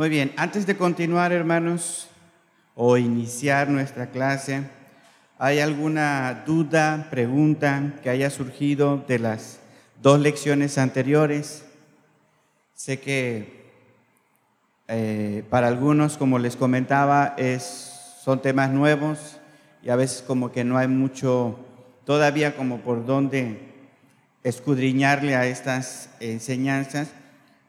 Muy bien, antes de continuar, hermanos, o iniciar nuestra clase, ¿hay alguna duda, pregunta que haya surgido de las dos lecciones anteriores? Sé que eh, para algunos, como les comentaba, es, son temas nuevos y a veces como que no hay mucho todavía como por dónde escudriñarle a estas enseñanzas.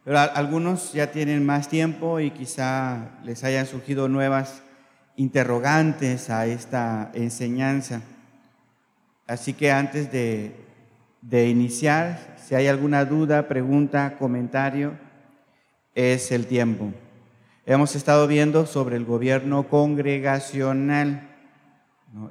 Pero algunos ya tienen más tiempo y quizá les hayan surgido nuevas interrogantes a esta enseñanza. Así que antes de, de iniciar, si hay alguna duda, pregunta, comentario, es el tiempo. Hemos estado viendo sobre el gobierno congregacional.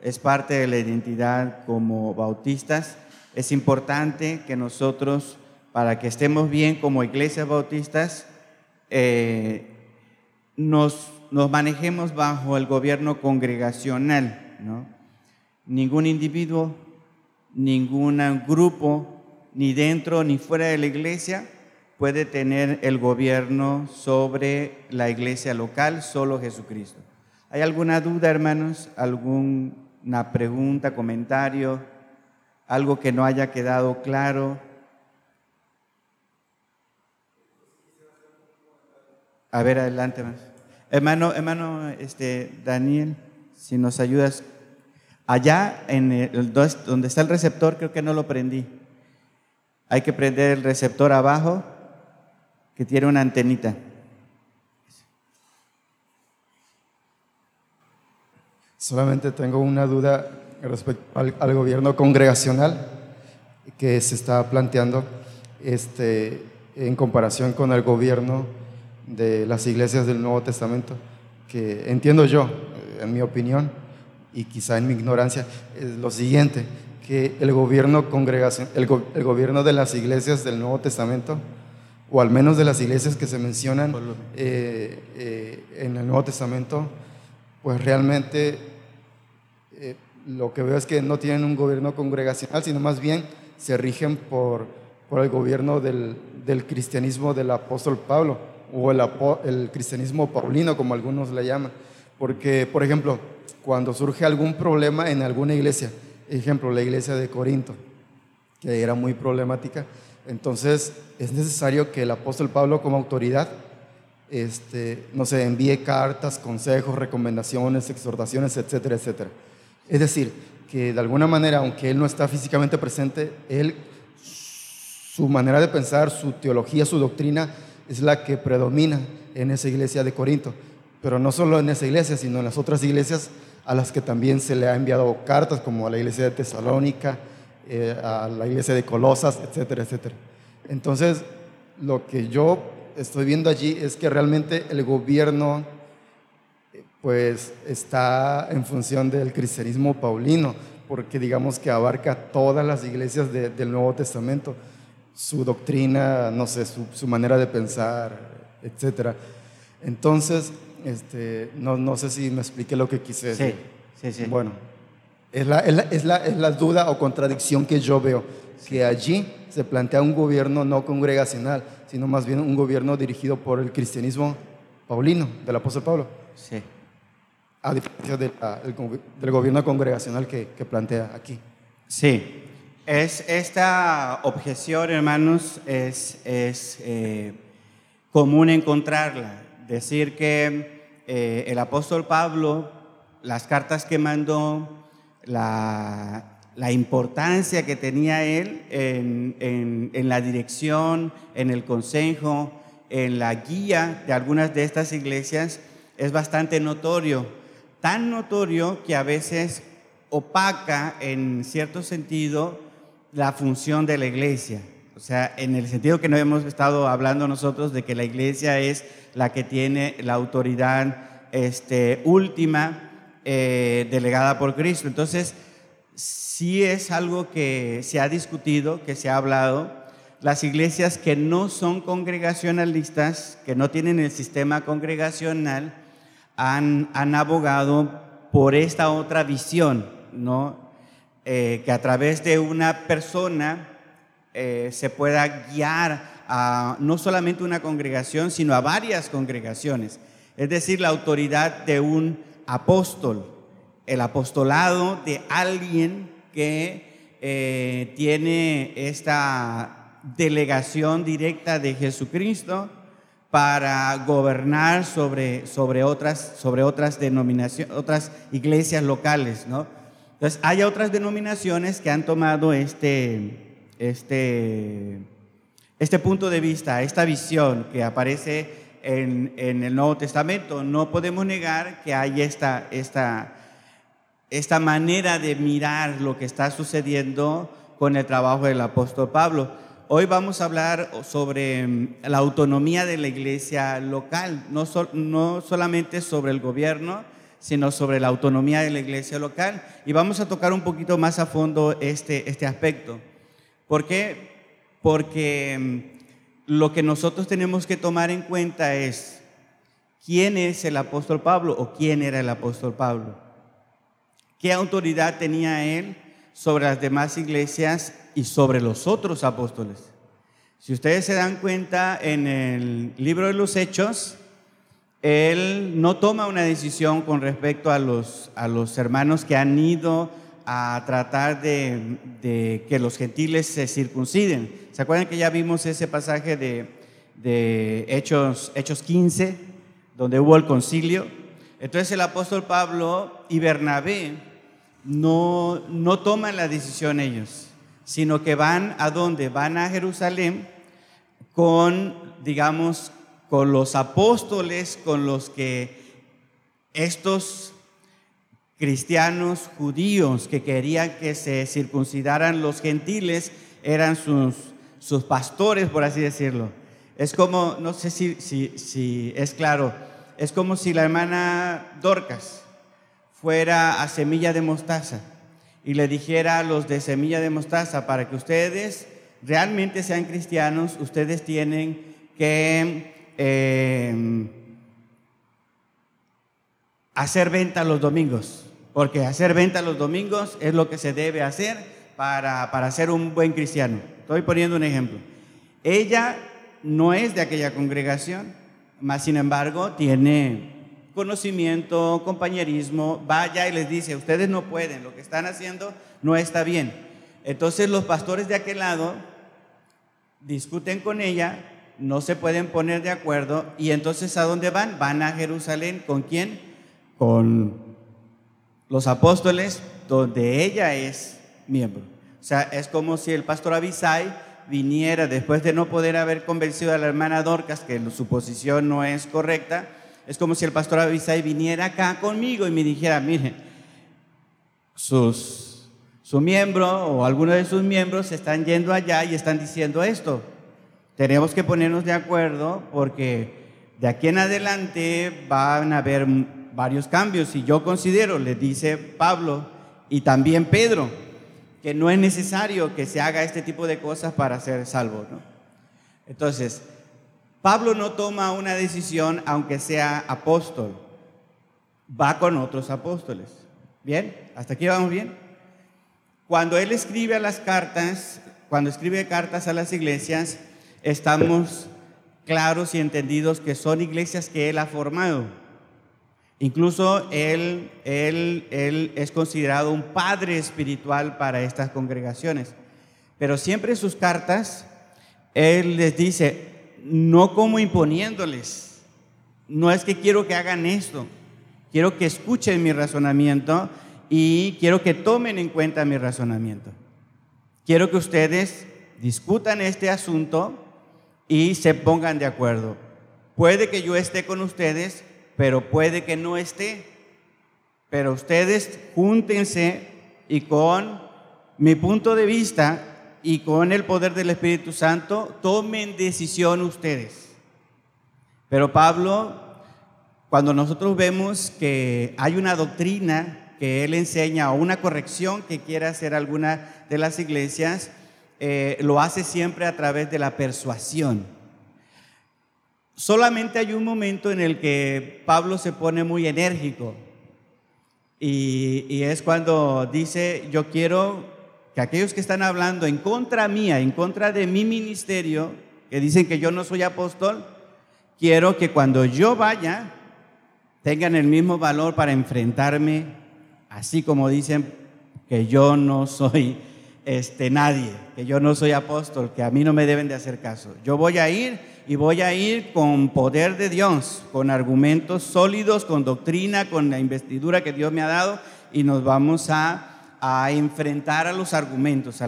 Es parte de la identidad como bautistas. Es importante que nosotros para que estemos bien como iglesias bautistas, eh, nos, nos, manejemos bajo el gobierno congregacional. ¿no? Ningún individuo, ningún grupo, ni dentro ni fuera de la iglesia, puede tener el gobierno sobre la iglesia local, solo Jesucristo. ¿Hay alguna duda, hermanos? ¿Alguna pregunta, comentario? ¿Algo que no haya quedado claro? A ver, adelante. Hermano, hermano este, Daniel, si nos ayudas. Allá, en el, donde está el receptor, creo que no lo prendí. Hay que prender el receptor abajo, que tiene una antenita. Solamente tengo una duda respecto al, al, gobierno congregacional que se está planteando este, en comparación con el gobierno de las iglesias del Nuevo Testamento, que entiendo yo, eh, en mi opinión, y quizá en mi ignorancia, es lo siguiente, que el gobierno, congregación, el, gobierno de las iglesias del Nuevo Testamento, o al menos de las iglesias que se mencionan eh, eh, en el Nuevo Testamento, pues realmente lo que veo es que no tienen un gobierno congregacional, sino más bien se rigen por, por el gobierno del, del cristianismo del apóstol Pablo o el, cristianismo paulino, como algunos le llaman. Porque, por ejemplo, cuando surge algún problema en alguna iglesia, ejemplo, la iglesia de Corinto, que era muy problemática, entonces es necesario que el apóstol Pablo como autoridad, este, no sé, envíe cartas, consejos, recomendaciones, exhortaciones, etcétera, etcétera. Es decir, que de alguna manera, aunque él no está físicamente presente, él, su manera de pensar, su teología, su doctrina, es la que predomina en esa iglesia de Corinto. Pero no solo en esa iglesia, sino en las otras iglesias a las que también se le ha enviado cartas, como a la iglesia de Tesalónica, eh, a la iglesia de Colosas, etcétera, etcétera. Entonces, lo que yo estoy viendo allí es que realmente el gobierno pues está en función del cristianismo paulino, porque digamos que abarca todas las iglesias del Nuevo Testamento su doctrina, no sé, su, manera de pensar, etc. Entonces, este, no, no, sé si me expliqué lo que quise decir. Sí, sí, sí. Bueno, es la, es la, es la, es la duda o contradicción que yo veo, que allí se plantea un gobierno no congregacional, sino más bien un gobierno dirigido por el cristianismo paulino, del apóstol Pablo. Sí. A diferencia del gobierno congregacional que, que plantea aquí. Sí, es, esta objeción, hermanos, es, es eh, común encontrarla. Decir que eh, el apóstol Pablo, las cartas que mandó, la, la importancia que tenía él en, en, en, la dirección, en el consejo, en la guía de algunas de estas iglesias, es bastante notorio. Tan notorio que a veces opaca en cierto sentido la función de la iglesia. O sea, en el sentido que no hemos estado hablando nosotros de que la iglesia es la que tiene la autoridad este, última eh, delegada por Cristo. Entonces, sí es algo que se ha discutido, que se ha hablado. Las iglesias que no son congregacionalistas, que no tienen el sistema congregacional, han, han abogado por esta otra visión, ¿no? Eh, que a través de una persona eh, se pueda guiar a no solamente una congregación, sino a varias congregaciones. Es decir, la autoridad de un apóstol, el apostolado de alguien que eh, tiene esta delegación directa de Jesucristo para gobernar sobre, sobre, otras, sobre otras denominaciones, otras iglesias locales, ¿no? Entonces, hay otras denominaciones que han tomado este, este, este punto de vista, esta visión que aparece en, en, el Nuevo Testamento. No podemos negar que hay esta, esta, esta manera de mirar lo que está sucediendo con el trabajo del apóstol Pablo. Hoy vamos a hablar sobre mm, la autonomía de la iglesia local, no, no solamente sobre el gobierno, sino sobre la autonomía de la iglesia local. Y vamos a tocar un poquito más a fondo este, este aspecto. ¿Por qué? Porque mm, lo que nosotros tenemos que tomar en cuenta es quién es el apóstol Pablo o quién era el apóstol Pablo. ¿Qué autoridad tenía él sobre las demás iglesias y sobre los otros apóstoles. Si ustedes se dan cuenta, en el libro de los Hechos, él no toma una decisión con respecto a los, a los hermanos que han ido a tratar de, que los gentiles se circunciden. ¿Se acuerdan que ya vimos ese pasaje de, de Hechos, Hechos 15, donde hubo el concilio? Entonces el apóstol Pablo y Bernabé no, no toman la decisión ellos sino que van a dónde? Van a Jerusalén con, digamos, con los apóstoles, con los que estos cristianos judíos que querían que se circuncidaran los gentiles eran sus, sus pastores, por así decirlo. Es como, no sé si, si, si es claro, es como si la hermana Dorcas fuera a semilla de mostaza y le dijera a los de semilla de mostaza, para que ustedes realmente sean cristianos, ustedes tienen que eh, hacer venta los domingos, porque hacer venta los domingos es lo que se debe hacer para, para ser un buen cristiano. Estoy poniendo un ejemplo. Ella no es de aquella congregación, mas sin embargo tiene conocimiento, compañerismo, vaya y les dice, ustedes no pueden, lo que están haciendo no está bien. Entonces los pastores de aquel lado discuten con ella, no se pueden poner de acuerdo y entonces ¿a dónde van? Van a Jerusalén, ¿con quién? Con los apóstoles, donde ella es miembro. O sea, es como si el pastor Abisai viniera después de no poder haber convencido a la hermana Dorcas que su posición no es correcta, es como si el pastor Abisai viniera acá conmigo y me dijera, mire, sus, su miembro o alguno de sus miembros están yendo allá y están diciendo esto. Tenemos que ponernos de acuerdo porque de aquí en adelante van a haber varios cambios y yo considero, le dice Pablo y también Pedro, que no es necesario que se haga este tipo de cosas para ser salvo. ¿no? Entonces, Pablo no toma una decisión aunque sea apóstol, va con otros apóstoles. ¿Bien? ¿Hasta aquí vamos bien? Cuando él escribe a las cartas, cuando escribe cartas a las iglesias, estamos claros y entendidos que son iglesias que él ha formado. Incluso él, él, él es considerado un padre espiritual para estas congregaciones. Pero siempre en sus cartas, él les dice, no como imponiéndoles. No es que quiero que hagan esto, quiero que escuchen mi razonamiento y quiero que tomen en cuenta mi razonamiento. Quiero que ustedes discutan este asunto y se pongan de acuerdo. Puede que yo esté con ustedes, pero puede que no esté. Pero ustedes júntense y con mi punto de vista y con el poder del Espíritu Santo tomen decisión ustedes. Pero Pablo, cuando nosotros vemos que hay una doctrina que él enseña o una corrección que quiere hacer alguna de las iglesias, eh, lo hace siempre a través de la persuasión. Solamente hay un momento en el que Pablo se pone muy enérgico y, y es cuando dice, yo quiero que aquellos que están hablando en contra mía, en contra de mi ministerio, que dicen que yo no soy apóstol, quiero que cuando yo vaya tengan el mismo valor para enfrentarme, así como dicen que yo no soy este nadie, que yo no soy apóstol, que a mí no me deben de hacer caso. Yo voy a ir y voy a ir con poder de Dios, con argumentos sólidos, con doctrina, con la investidura que Dios me ha dado y nos vamos a, enfrentar a los argumentos.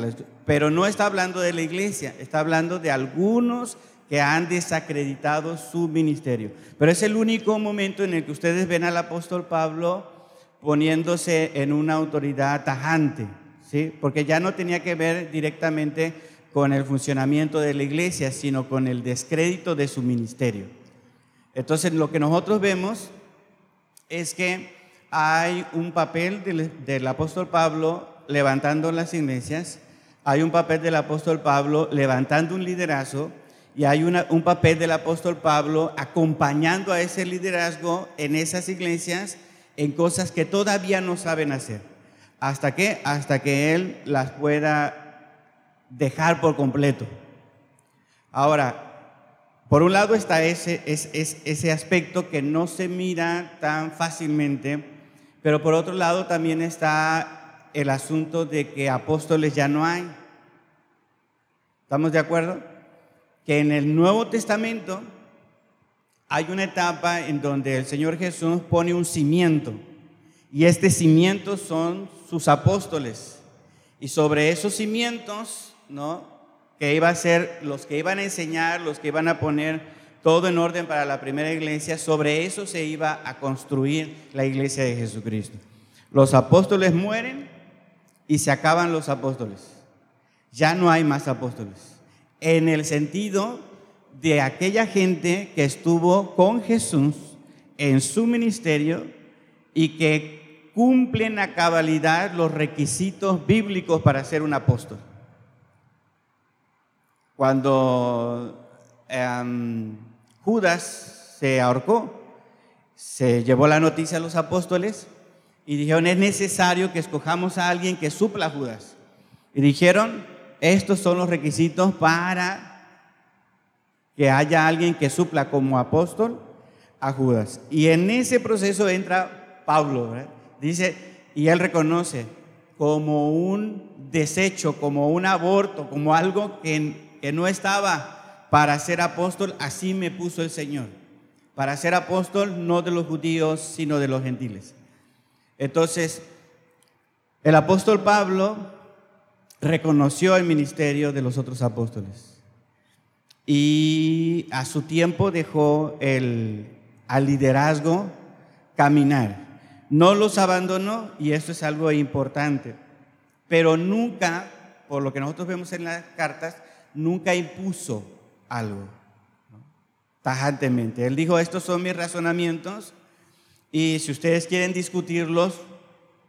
pero no está hablando de la iglesia, está hablando de algunos que han desacreditado su ministerio. Pero es el único momento en el que ustedes ven al apóstol Pablo poniéndose en una autoridad tajante, porque ya no tenía que ver directamente con el funcionamiento de la iglesia, sino con el descrédito de su ministerio. Entonces, lo que nosotros vemos es que hay un papel del, apóstol Pablo levantando las iglesias, hay un papel del apóstol Pablo levantando un liderazgo y hay un papel del apóstol Pablo acompañando a ese liderazgo en esas iglesias en cosas que todavía no saben hacer. ¿Hasta qué? Hasta que él las pueda dejar por completo. Ahora, por un lado está ese, ese aspecto que no se mira tan fácilmente, pero por otro lado también está el asunto de que apóstoles ya no hay. ¿Estamos de acuerdo? Que en el Nuevo Testamento hay una etapa en donde el Señor Jesús pone un cimiento y este cimiento son sus apóstoles. Y sobre esos cimientos ¿no? Que iba a ser los que iban a enseñar, los que iban a poner todo en orden para la primera iglesia, sobre eso se iba a construir la iglesia de Jesucristo. Los apóstoles mueren y se acaban los apóstoles. Ya no hay más apóstoles. En el sentido de aquella gente que estuvo con Jesús en su ministerio y que cumplen a cabalidad los requisitos bíblicos para ser un apóstol. Cuando em, Judas se ahorcó, se llevó la noticia a los apóstoles y dijeron, es necesario que escojamos a alguien que supla a Judas. Y dijeron, estos son los requisitos para que haya alguien que supla como apóstol a Judas. Y en ese proceso entra Pablo, dice, y él reconoce como un desecho, como un aborto, como algo que que no estaba para ser apóstol, así me puso el Señor. Para ser apóstol no de los judíos, sino de los gentiles. Entonces, el apóstol Pablo reconoció el ministerio de los otros apóstoles y a su tiempo dejó el, al liderazgo caminar. No los abandonó y esto es algo importante, pero nunca, por lo que nosotros vemos en las cartas, nunca impuso algo tajantemente. Él dijo, estos son mis razonamientos y si ustedes quieren discutirlos,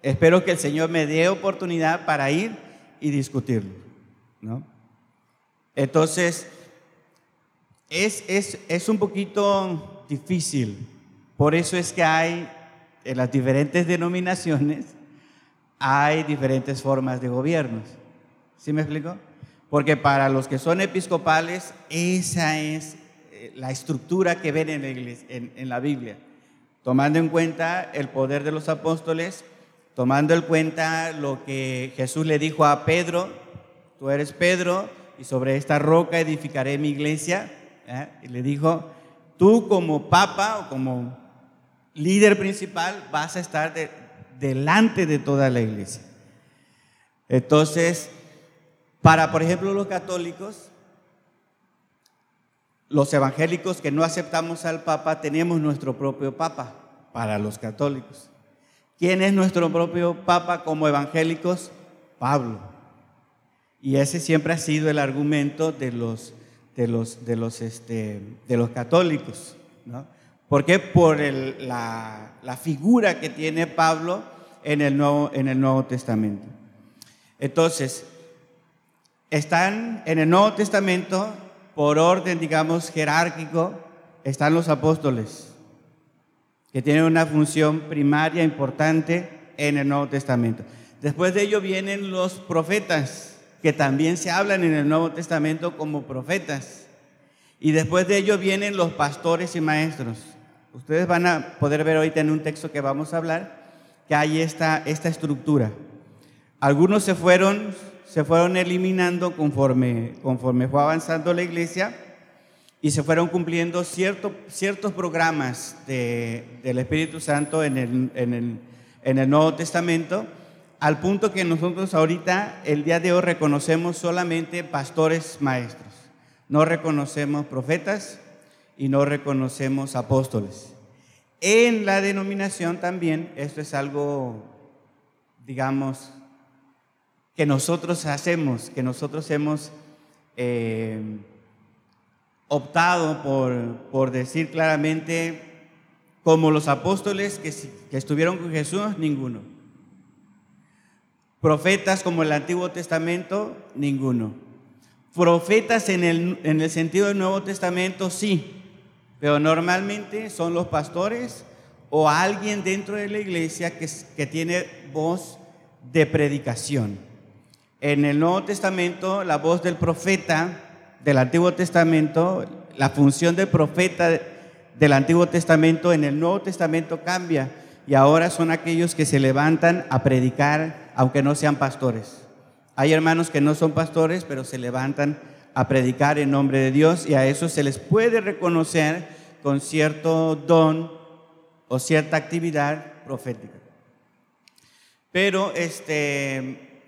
espero que el Señor me dé oportunidad para ir y discutirlos. ¿no? Entonces, es, es, es un poquito difícil. Por eso es que hay en las diferentes denominaciones, hay diferentes formas de gobiernos. ¿Sí me explico? Porque para los que son episcopales, esa es eh, la estructura que ven en la, Biblia. Tomando en cuenta el poder de los apóstoles, tomando en cuenta lo que Jesús le dijo a Pedro, tú eres Pedro y sobre esta roca edificaré mi iglesia. ¿eh? Y le dijo, tú como papa o como líder principal vas a estar delante de toda la iglesia. Entonces, para, por ejemplo, los católicos, los evangélicos que no aceptamos al Papa, tenemos nuestro propio Papa para los católicos. ¿Quién es nuestro propio Papa como evangélicos? Pablo. Y ese siempre ha sido el argumento de los, de los, de los, este, de los católicos. ¿no? ¿Por qué? Por la, la, figura que tiene Pablo en el Nuevo, en el Nuevo Testamento. Entonces, están en el Nuevo Testamento, por orden, digamos, jerárquico, están los apóstoles, que tienen una función primaria importante en el Nuevo Testamento. Después de ello vienen los profetas, que también se hablan en el Nuevo Testamento como profetas. Y después de ello vienen los pastores y maestros. Ustedes van a poder ver ahorita en un texto que vamos a hablar que hay esta, esta estructura. Algunos se fueron, se fueron eliminando conforme, conforme fue avanzando la iglesia y se fueron cumpliendo cierto, ciertos programas del Espíritu Santo en el, en, el, en el Nuevo Testamento, al punto que nosotros ahorita, el día de hoy, reconocemos solamente pastores maestros. No reconocemos profetas y no reconocemos apóstoles. En la denominación también, esto es algo, digamos, que nosotros hacemos, que nosotros hemos eh, optado por, por, decir claramente, como los apóstoles que, que estuvieron con Jesús, ninguno. Profetas como el Antiguo Testamento, ninguno. Profetas en el, en el sentido del Nuevo Testamento, sí, pero normalmente son los pastores o alguien dentro de la iglesia que, que tiene voz de predicación. En el Nuevo Testamento, la voz del profeta del Antiguo Testamento, la función del profeta del Antiguo Testamento en el Nuevo Testamento cambia y ahora son aquellos que se levantan a predicar aunque no sean pastores. Hay hermanos que no son pastores, pero se levantan a predicar en nombre de Dios y a eso se les puede reconocer con cierto don o cierta actividad profética. Pero este,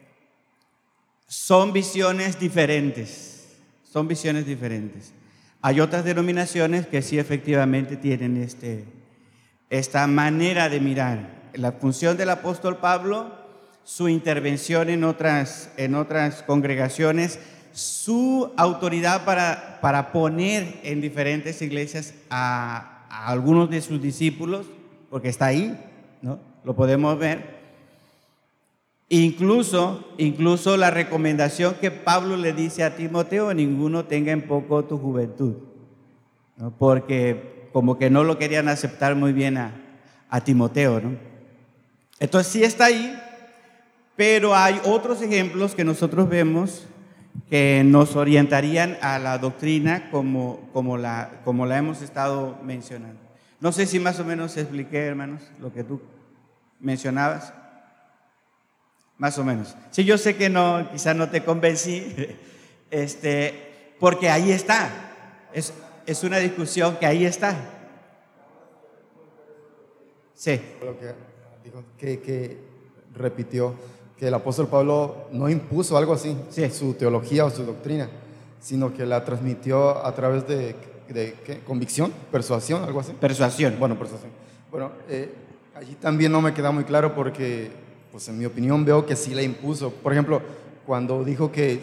son visiones diferentes, son visiones diferentes. Hay otras denominaciones que sí efectivamente tienen este, esta manera de mirar. La función del apóstol Pablo, su intervención en otras, en otras congregaciones, su autoridad para, para poner en diferentes iglesias a, algunos de sus discípulos, porque está ahí, ¿no? Lo podemos ver. Incluso, incluso la recomendación que Pablo le dice a Timoteo, ninguno tenga en poco tu juventud, ¿no? porque como que no lo querían aceptar muy bien a, a Timoteo. ¿no? Entonces sí está ahí, pero hay otros ejemplos que nosotros vemos que nos orientarían a la doctrina como, como, la, como la hemos estado mencionando. No sé si más o menos expliqué, hermanos, lo que tú mencionabas. Más o menos. Sí, yo sé que no, quizá no te convencí, este, porque ahí está. Es, es una discusión que ahí está. Sí. Lo que que, que repitió que el apóstol Pablo no impuso algo así, su teología o su doctrina, sino que la transmitió a través de, de convicción, persuasión, algo así. Persuasión. Bueno, persuasión. Bueno, eh, allí también no me queda muy claro porque, pues en mi opinión veo que sí la impuso. Por ejemplo, cuando dijo que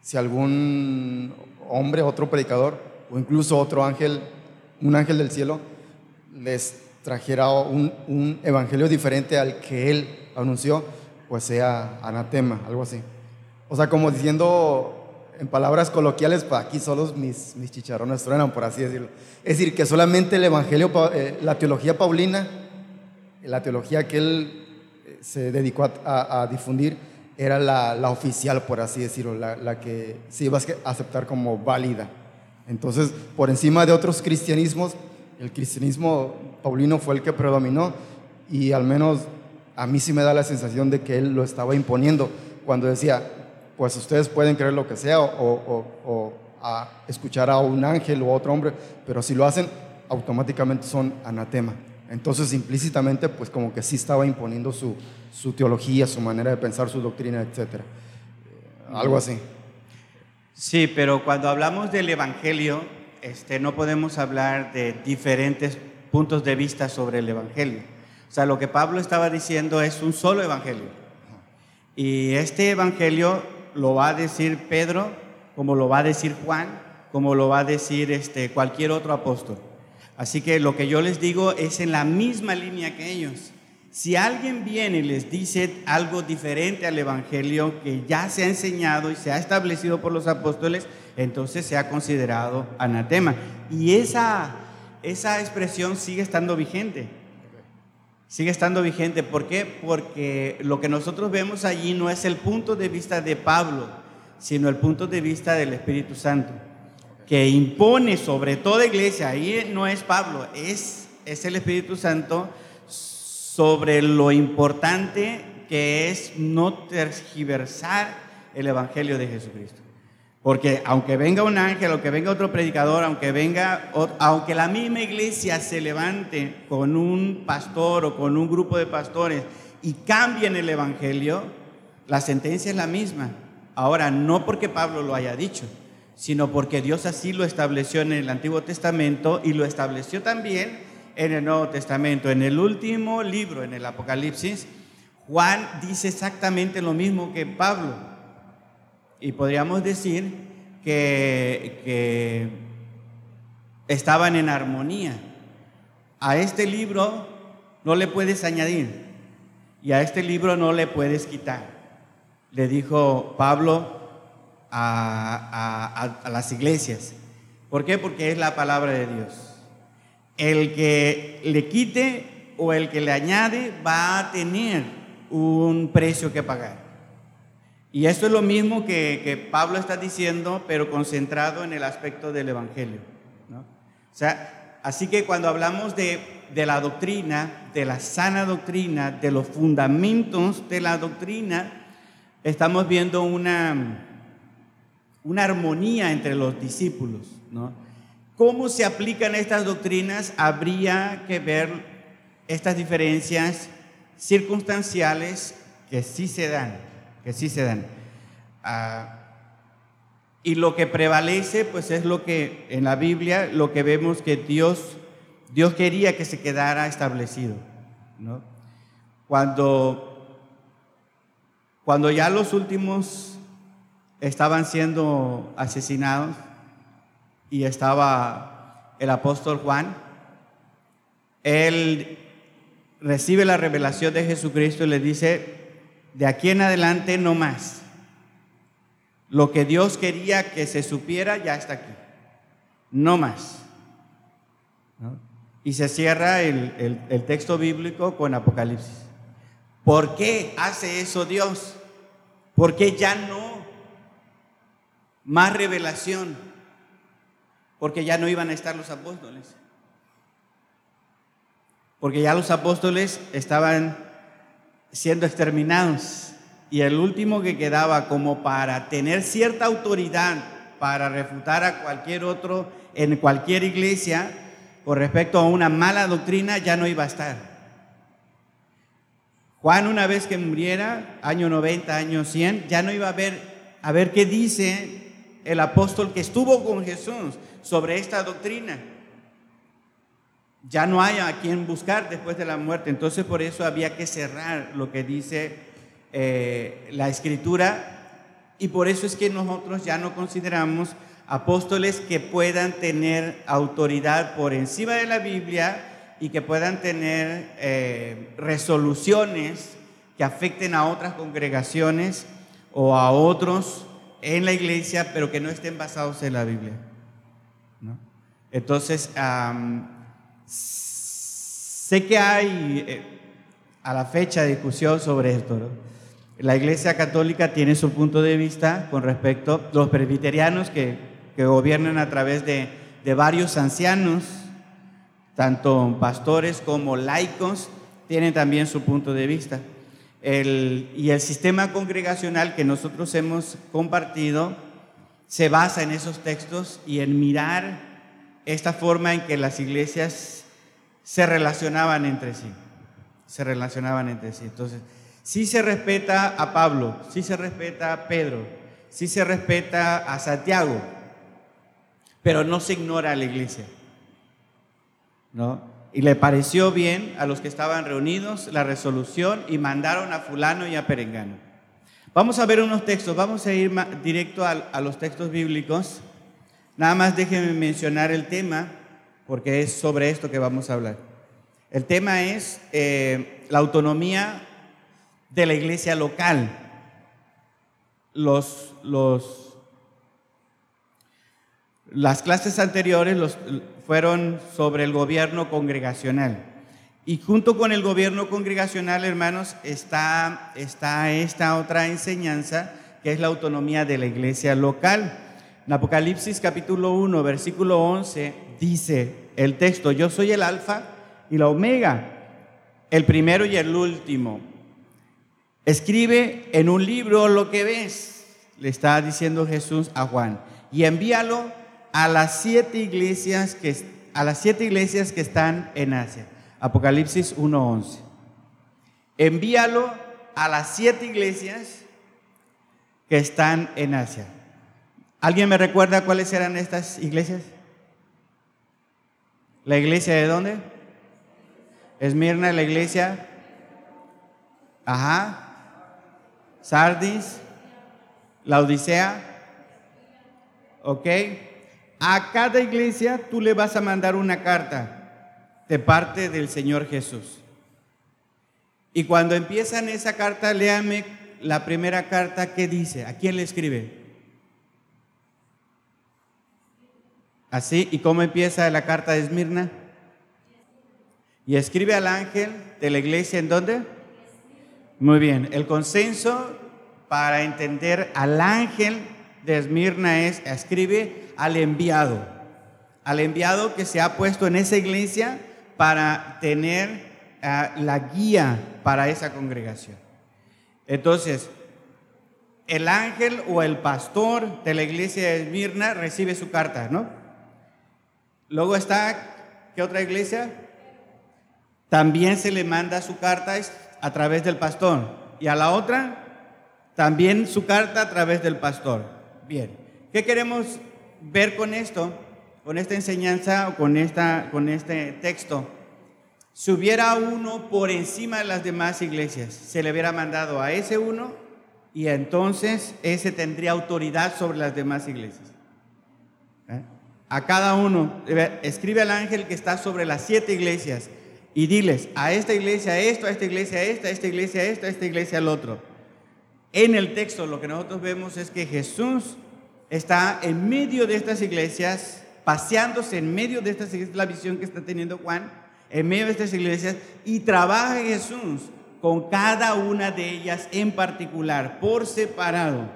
si algún hombre, otro predicador, o incluso otro ángel, un ángel del cielo, les trajera un, un evangelio diferente al que él anunció, pues sea anatema, algo así. O sea, como diciendo en palabras coloquiales, para aquí solo mis, mis chicharrones truenan, por así decirlo. Es decir, que solamente el Evangelio, eh, la teología paulina, la teología que él eh, se dedicó a, a difundir, era la, la, oficial, por así decirlo, la, la, que se iba a aceptar como válida. Entonces, por encima de otros cristianismos, el cristianismo paulino fue el que predominó y al menos a mí sí me da la sensación de que él lo estaba imponiendo cuando decía, pues ustedes pueden creer lo que sea o, a escuchar a un ángel o a otro hombre, pero si lo hacen, automáticamente son anatema. Entonces, implícitamente, pues como que sí estaba imponiendo su, su teología, su manera de pensar, su doctrina, etc. Algo así. Sí, pero cuando hablamos del Evangelio, este, no podemos hablar de diferentes puntos de vista sobre el Evangelio. O sea, lo que Pablo estaba diciendo es un solo evangelio. Y este evangelio lo va a decir Pedro, como lo va a decir Juan, como lo va a decir este, cualquier otro apóstol. Así que lo que yo les digo es en la misma línea que ellos. Si alguien viene y les dice algo diferente al Evangelio que ya se ha enseñado y se ha establecido por los apóstoles, entonces se ha considerado anatema. Y esa, esa expresión sigue estando vigente sigue estando vigente. ¿Por qué? Porque lo que nosotros vemos allí no es el punto de vista de Pablo, sino el punto de vista del Espíritu Santo. que impone sobre toda iglesia, ahí no es Pablo, es, es el Espíritu Santo sobre lo importante que es no tergiversar el Evangelio de Jesucristo. Porque aunque venga un ángel, aunque venga otro predicador, aunque venga, aunque la misma iglesia se levante con un pastor o con un grupo de pastores y cambien el evangelio, la sentencia es la misma. Ahora, no porque Pablo lo haya dicho, sino porque Dios así lo estableció en el Antiguo Testamento y lo estableció también en el Nuevo Testamento. En el último libro, en el Apocalipsis, Juan dice exactamente lo mismo que Pablo. Y podríamos decir que, estaban en armonía. A este libro no le puedes añadir y a este libro no le puedes quitar. Le dijo Pablo a, las iglesias. ¿Por qué? Porque es la palabra de Dios. El que le quite o el que le añade va a tener un precio que pagar. Y esto es lo mismo que, Pablo está diciendo, pero concentrado en el aspecto del Evangelio. O sea, así que cuando hablamos de la doctrina, de la sana doctrina, de los fundamentos de la doctrina, estamos viendo una, una armonía entre los discípulos. ¿Cómo se aplican estas doctrinas? Habría que ver estas diferencias circunstanciales que sí se dan, que sí se dan. Ah, y lo que prevalece, pues es lo que en la Biblia, lo que vemos que Dios Dios quería que se quedara establecido. Cuando, cuando ya los últimos estaban siendo asesinados y estaba el apóstol Juan, él recibe la revelación de Jesucristo y le dice, de aquí en adelante no más. Lo que Dios quería que se supiera ya está aquí. No más. Y se cierra el, texto bíblico con Apocalipsis. ¿Por qué hace eso Dios? Porque ya no más revelación, porque ya no iban a estar los apóstoles. Porque ya los apóstoles estaban siendo exterminados y el último que quedaba como para tener cierta autoridad para refutar a cualquier otro en cualquier iglesia con respecto a una mala doctrina ya no iba a estar. Juan una vez que muriera, año 90, año 100, ya no iba a ver, a ver qué dice el apóstol que estuvo con Jesús sobre esta doctrina. Ya no hay a quien buscar después de la muerte. Entonces por eso había que cerrar lo que dice eh, la escritura y por eso es que nosotros ya no consideramos apóstoles que puedan tener autoridad por encima de la Biblia y que puedan tener eh, resoluciones que afecten a otras congregaciones o a otros en la iglesia, pero que no estén basados en la Biblia. Entonces, sé que hay eh, a la fecha discusión sobre esto. La iglesia católica tiene su punto de vista con respecto a los presbiterianos que que gobiernan a través de, varios ancianos, tanto pastores como laicos, tienen también su punto de vista. y el sistema congregacional que nosotros hemos compartido se basa en esos textos y en mirar esta forma en que las iglesias se relacionaban entre sí. Se relacionaban entre sí. Entonces, sí se respeta a Pablo, sí se respeta a Pedro, sí se respeta a Santiago, pero no se ignora a la iglesia. ¿No? Y le pareció bien a los que estaban reunidos la resolución y mandaron a fulano y a perengano. Vamos a ver unos textos, vamos a ir directo a, los textos bíblicos. Nada más déjenme mencionar el tema, porque es sobre esto que vamos a hablar. El tema es eh, la autonomía de la iglesia local. Las clases anteriores fueron sobre el gobierno congregacional. Y junto con el gobierno congregacional, hermanos, está, está esta otra enseñanza que es la autonomía de la iglesia local. En Apocalipsis capítulo 1, versículo 11, dice el texto, yo soy el alfa y la omega, el primero y el último. Escribe en un libro lo que ves, le está diciendo Jesús a Juan, y envíalo a las siete iglesias que, a las siete iglesias que están en Asia. Apocalipsis 1.11. Envíalo a las siete iglesias que están en Asia. ¿Alguien me recuerda cuáles eran estas iglesias? ¿La iglesia de dónde? Esmirna, la iglesia. Ajá. Sardis. La Odisea. ¿Ok? A cada iglesia tú le vas a mandar una carta de parte del Señor Jesús. Y cuando empiezan esa carta, léame la primera carta que dice. ¿A quién le escribe? Así, ¿y cómo empieza la carta de Esmirna? Y escribe al ángel de la iglesia en dónde? Muy bien, el consenso para entender al ángel de Esmirna es, escribe al enviado, al enviado que se ha puesto en esa iglesia para tener ah, la guía para esa congregación. Entonces, el ángel o el pastor de la iglesia de Esmirna recibe su carta, ¿no? Luego está, ¿qué otra iglesia? También se le manda su carta a través del pastor. Y a la otra, también su carta a través del pastor. Bien, ¿qué queremos ver con esto? Con esta enseñanza o con, esta, con este texto. Si hubiera uno por encima de las demás iglesias, se le hubiera mandado a ese uno y entonces ese tendría autoridad sobre las demás iglesias a cada uno, escribe al ángel que está sobre las siete iglesias y diles a esta iglesia esto, a esta iglesia esto, a esta iglesia esto, a esta iglesia el otro. En el texto lo que nosotros vemos es que Jesús está en medio de estas iglesias, paseándose en medio de estas iglesias, la visión que está teniendo Juan, en medio de estas iglesias, y trabaja Jesús con cada una de ellas en particular, por separado,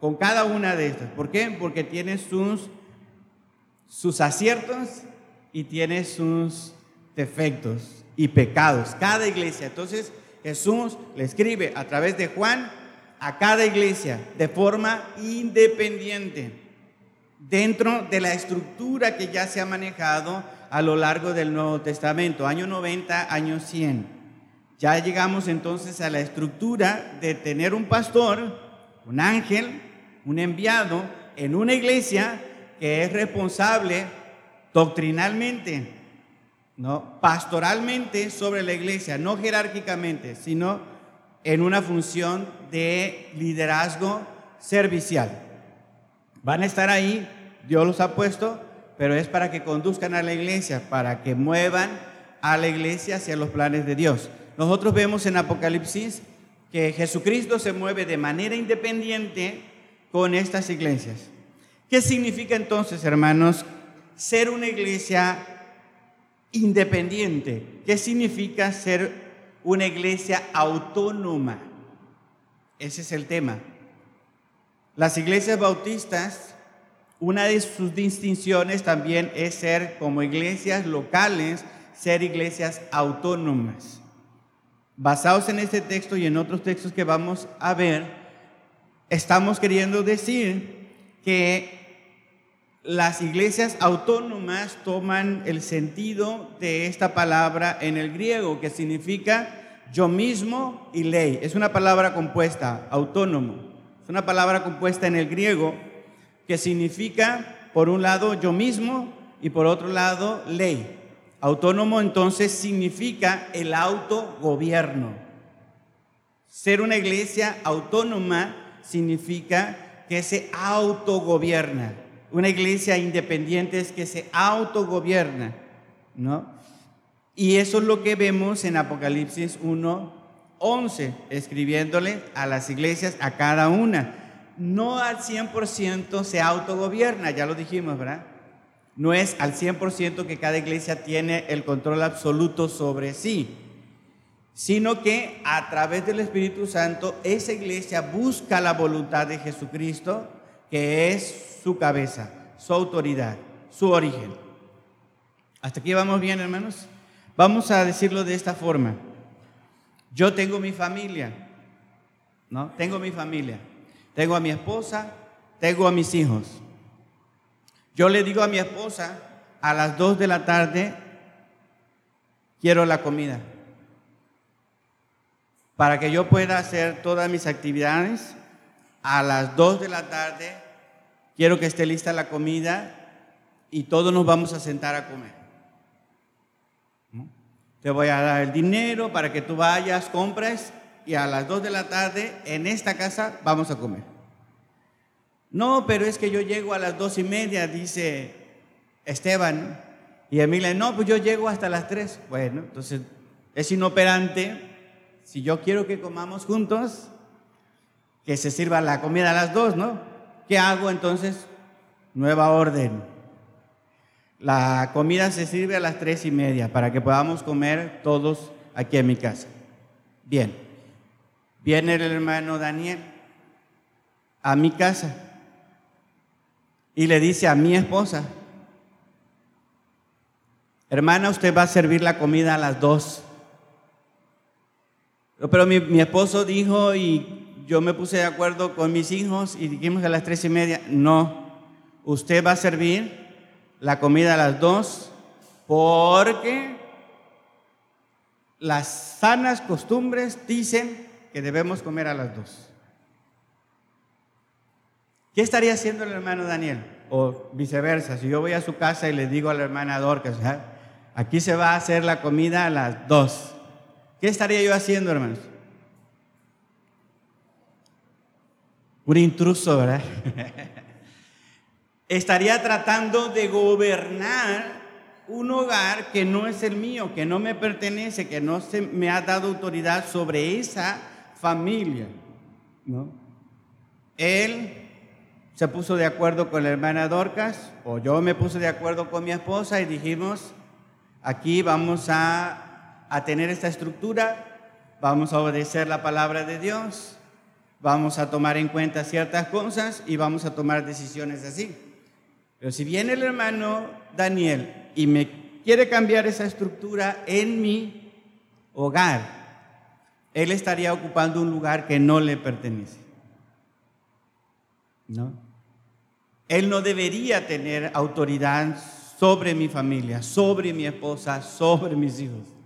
con cada una de estas. ¿Por qué? Porque tiene sus sus aciertos y tiene sus defectos y pecados. Cada iglesia. Entonces Jesús le escribe a través de Juan a cada iglesia de forma independiente, dentro de la estructura que ya se ha manejado a lo largo del Nuevo Testamento, año 90, año 100. Ya llegamos entonces a la estructura de tener un pastor, un ángel, un enviado en una iglesia que es responsable doctrinalmente, ¿no? pastoralmente sobre la iglesia, no jerárquicamente, sino en una función de liderazgo servicial. Van a estar ahí, Dios los ha puesto, pero es para que conduzcan a la iglesia, para que muevan a la iglesia hacia los planes de Dios. Nosotros vemos en Apocalipsis que Jesucristo se mueve de manera independiente con estas iglesias. ¿Qué significa entonces, hermanos, ser una iglesia independiente? ¿Qué significa ser una iglesia autónoma? Ese es el tema. Las iglesias bautistas, una de sus distinciones también es ser como iglesias locales, ser iglesias autónomas. Basados en este texto y en otros textos que vamos a ver, estamos queriendo decir que las iglesias autónomas toman el sentido de esta palabra en el griego, que significa yo mismo y ley. Es una palabra compuesta, autónomo. Es una palabra compuesta en el griego que significa, por un lado, yo mismo y por otro lado, ley. Autónomo entonces significa el autogobierno. Ser una iglesia autónoma significa que se autogobierna una iglesia independiente es que se autogobierna, ¿no? Y eso es lo que vemos en Apocalipsis 1, 11, escribiéndole a las iglesias, a cada una. No al 100% se autogobierna, ya lo dijimos, ¿verdad? No es al 100% que cada iglesia tiene el control absoluto sobre sí, sino que a través del Espíritu Santo esa iglesia busca la voluntad de Jesucristo que es su cabeza, su autoridad, su origen. ¿Hasta aquí vamos bien, hermanos? Vamos a decirlo de esta forma. Yo tengo mi familia, ¿no? Tengo mi familia. Tengo a mi esposa, tengo a mis hijos. Yo le digo a mi esposa, a las 2 de la tarde, quiero la comida. Para que yo pueda hacer todas mis actividades, a las 2 de la tarde, quiero que esté lista la comida y todos nos vamos a sentar a comer. Te voy a dar el dinero para que tú vayas, compres y a las 2 de la tarde en esta casa vamos a comer. No, pero es que yo llego a las dos y media, dice Esteban. Y Emilia, no, pues yo llego hasta las tres. Bueno, entonces es inoperante. Si yo quiero que comamos juntos, que se sirva la comida a las dos, ¿no? ¿Qué hago entonces? Nueva orden. La comida se sirve a las tres y media para que podamos comer todos aquí en mi casa. Bien, viene el hermano Daniel a mi casa y le dice a mi esposa, hermana, usted va a servir la comida a las dos. Pero mi, esposo dijo y yo me puse de acuerdo con mis hijos y dijimos a las tres y media, no, usted va a servir la comida a las dos porque las sanas costumbres dicen que debemos comer a las dos. ¿Qué estaría haciendo el hermano Daniel? O viceversa, si yo voy a su casa y le digo a la hermana Dorcas, aquí se va a hacer la comida a las dos. ¿Qué estaría yo haciendo, hermanos? Un intruso, ¿verdad? estaría tratando de gobernar un hogar que no es el mío, que no me pertenece, que no se me ha dado autoridad sobre esa familia. ¿no? Él se puso de acuerdo con la hermana Dorcas, o yo me puse de acuerdo con mi esposa y dijimos, aquí vamos a, a tener esta estructura, vamos a obedecer la palabra de Dios, vamos a tomar en cuenta ciertas cosas y vamos a tomar decisiones así. Pero si viene el hermano Daniel y me quiere cambiar esa estructura en mi hogar, él estaría ocupando un lugar que no le pertenece. ¿No? Él no debería tener autoridad sobre mi familia, sobre mi esposa, sobre mis hijos.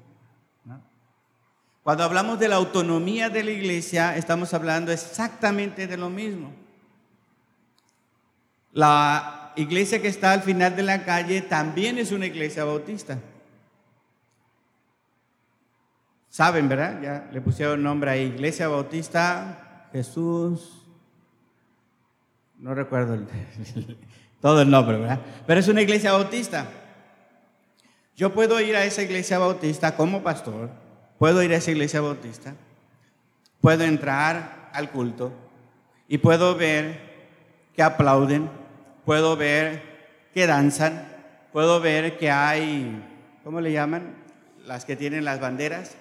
Cuando hablamos de la autonomía de la iglesia, estamos hablando exactamente de lo mismo. La iglesia que está al final de la calle también es una iglesia bautista. Saben, ¿verdad? Ya le pusieron nombre a Iglesia Bautista Jesús. No recuerdo todo el nombre, ¿verdad? Pero es una iglesia bautista. Yo puedo ir a esa iglesia bautista como pastor, puedo ir a esa iglesia bautista, puedo entrar al culto y puedo ver que aplauden, puedo ver que danzan, puedo ver que hay, ¿cómo le llaman? Las que tienen las banderas,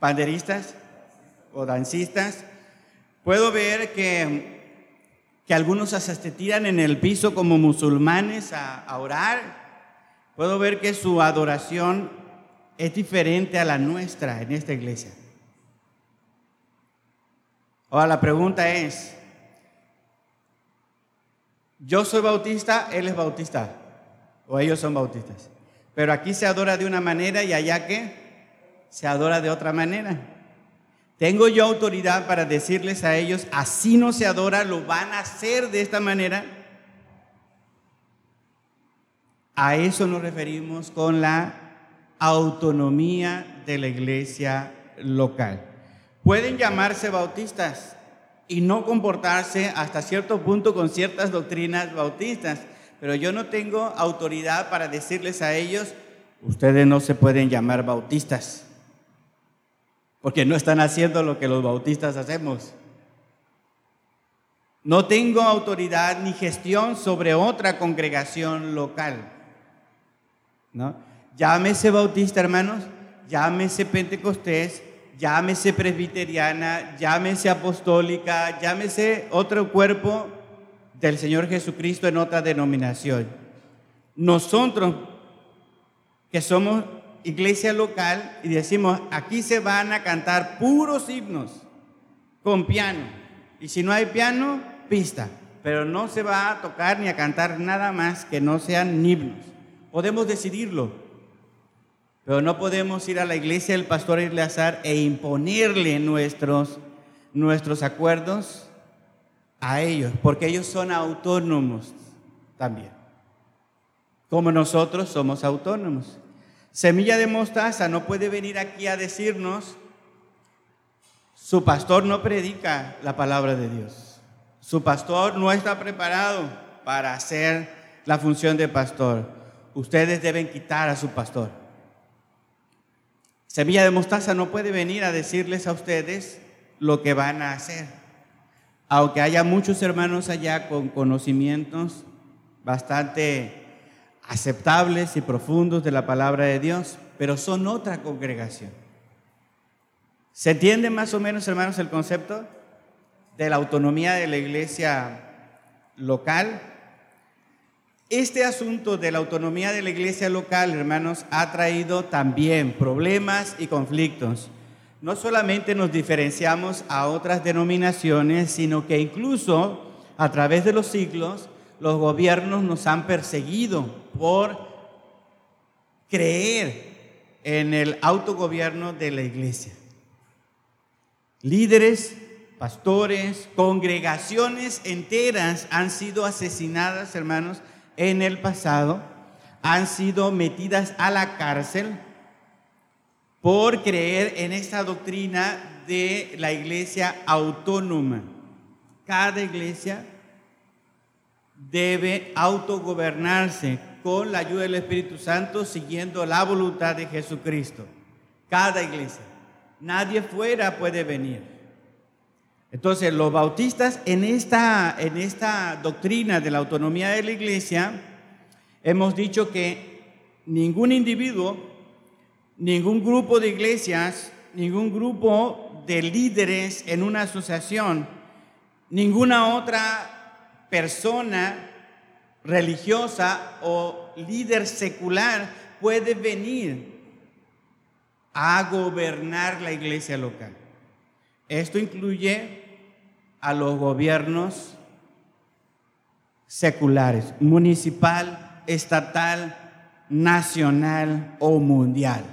banderistas o dancistas. Puedo ver que, que algunos hasta se tiran en el piso como musulmanes a, a orar. Puedo ver que su adoración es diferente a la nuestra en esta iglesia. Ahora la pregunta es, yo soy bautista, él es bautista, o ellos son bautistas. Pero aquí se adora de una manera y allá que se adora de otra manera. Tengo yo autoridad para decirles a ellos, así no se adora, lo van a hacer de esta manera. A eso nos referimos con la autonomía de la iglesia local. Pueden llamarse bautistas, y no comportarse hasta cierto punto con ciertas doctrinas bautistas. Pero yo no tengo autoridad para decirles a ellos, ustedes no se pueden llamar bautistas, porque no están haciendo lo que los bautistas hacemos. No tengo autoridad ni gestión sobre otra congregación local. ¿no? Llámese bautista, hermanos, llámese pentecostés, llámese presbiteriana, llámese apostólica, llámese otro cuerpo del Señor Jesucristo en otra denominación. Nosotros, que somos iglesia local, y decimos, aquí se van a cantar puros himnos con piano. Y si no hay piano, pista. Pero no se va a tocar ni a cantar nada más que no sean himnos. Podemos decidirlo, pero no podemos ir a la iglesia del pastor Eleazar e imponerle nuestros, nuestros acuerdos a ellos, porque ellos son autónomos también, como nosotros somos autónomos. Semilla de mostaza no puede venir aquí a decirnos, su pastor no predica la palabra de Dios, su pastor no está preparado para hacer la función de pastor. Ustedes deben quitar a su pastor. Semilla de mostaza no puede venir a decirles a ustedes lo que van a hacer aunque haya muchos hermanos allá con conocimientos bastante aceptables y profundos de la palabra de Dios, pero son otra congregación. ¿Se entiende más o menos, hermanos, el concepto de la autonomía de la iglesia local? Este asunto de la autonomía de la iglesia local, hermanos, ha traído también problemas y conflictos no solamente nos diferenciamos a otras denominaciones, sino que incluso a través de los siglos los gobiernos nos han perseguido por creer en el autogobierno de la iglesia. Líderes, pastores, congregaciones enteras han sido asesinadas, hermanos, en el pasado, han sido metidas a la cárcel por creer en esta doctrina de la iglesia autónoma. Cada iglesia debe autogobernarse con la ayuda del Espíritu Santo siguiendo la voluntad de Jesucristo. Cada iglesia. Nadie fuera puede venir. Entonces, los bautistas en esta, en esta doctrina de la autonomía de la iglesia, hemos dicho que ningún individuo ningún grupo de iglesias, ningún grupo de líderes en una asociación, ninguna otra persona religiosa o líder secular puede venir a gobernar la iglesia local. Esto incluye a los gobiernos seculares, municipal, estatal, nacional o mundial.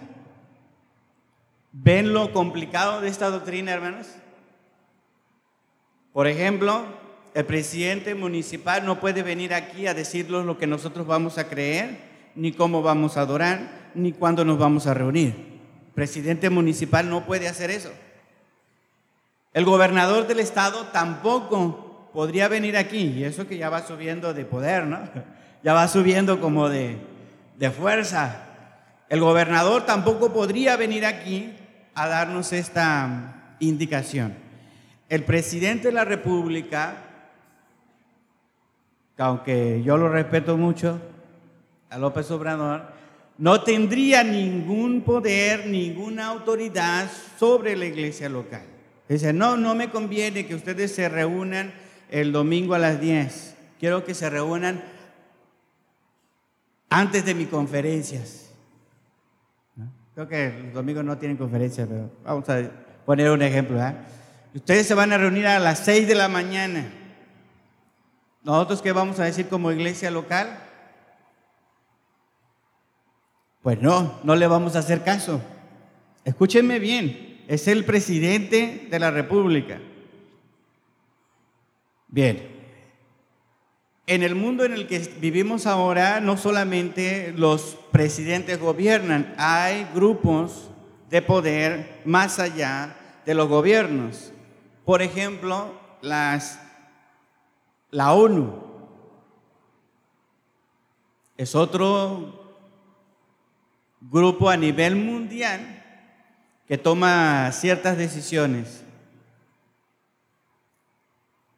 ¿Ven lo complicado de esta doctrina, hermanos? Por ejemplo, el presidente municipal no puede venir aquí a decirnos lo que nosotros vamos a creer, ni cómo vamos a adorar, ni cuándo nos vamos a reunir. El presidente municipal no puede hacer eso. El gobernador del estado tampoco podría venir aquí, y eso que ya va subiendo de poder, ¿no? Ya va subiendo como de, de fuerza. El gobernador tampoco podría venir aquí a darnos esta indicación. El presidente de la República, aunque yo lo respeto mucho, a López Obrador, no tendría ningún poder, ninguna autoridad sobre la iglesia local. Dice, no, no me conviene que ustedes se reúnan el domingo a las 10. Quiero que se reúnan antes de mis conferencias. Creo que los domingos no tienen conferencia, pero vamos a poner un ejemplo. ¿eh? Ustedes se van a reunir a las 6 de la mañana. ¿Nosotros qué vamos a decir como iglesia local? Pues no, no le vamos a hacer caso. Escúchenme bien, es el presidente de la República. Bien, en el mundo en el que vivimos ahora, no solamente los presidentes gobiernan, hay grupos de poder más allá de los gobiernos. Por ejemplo, las, la ONU es otro grupo a nivel mundial que toma ciertas decisiones.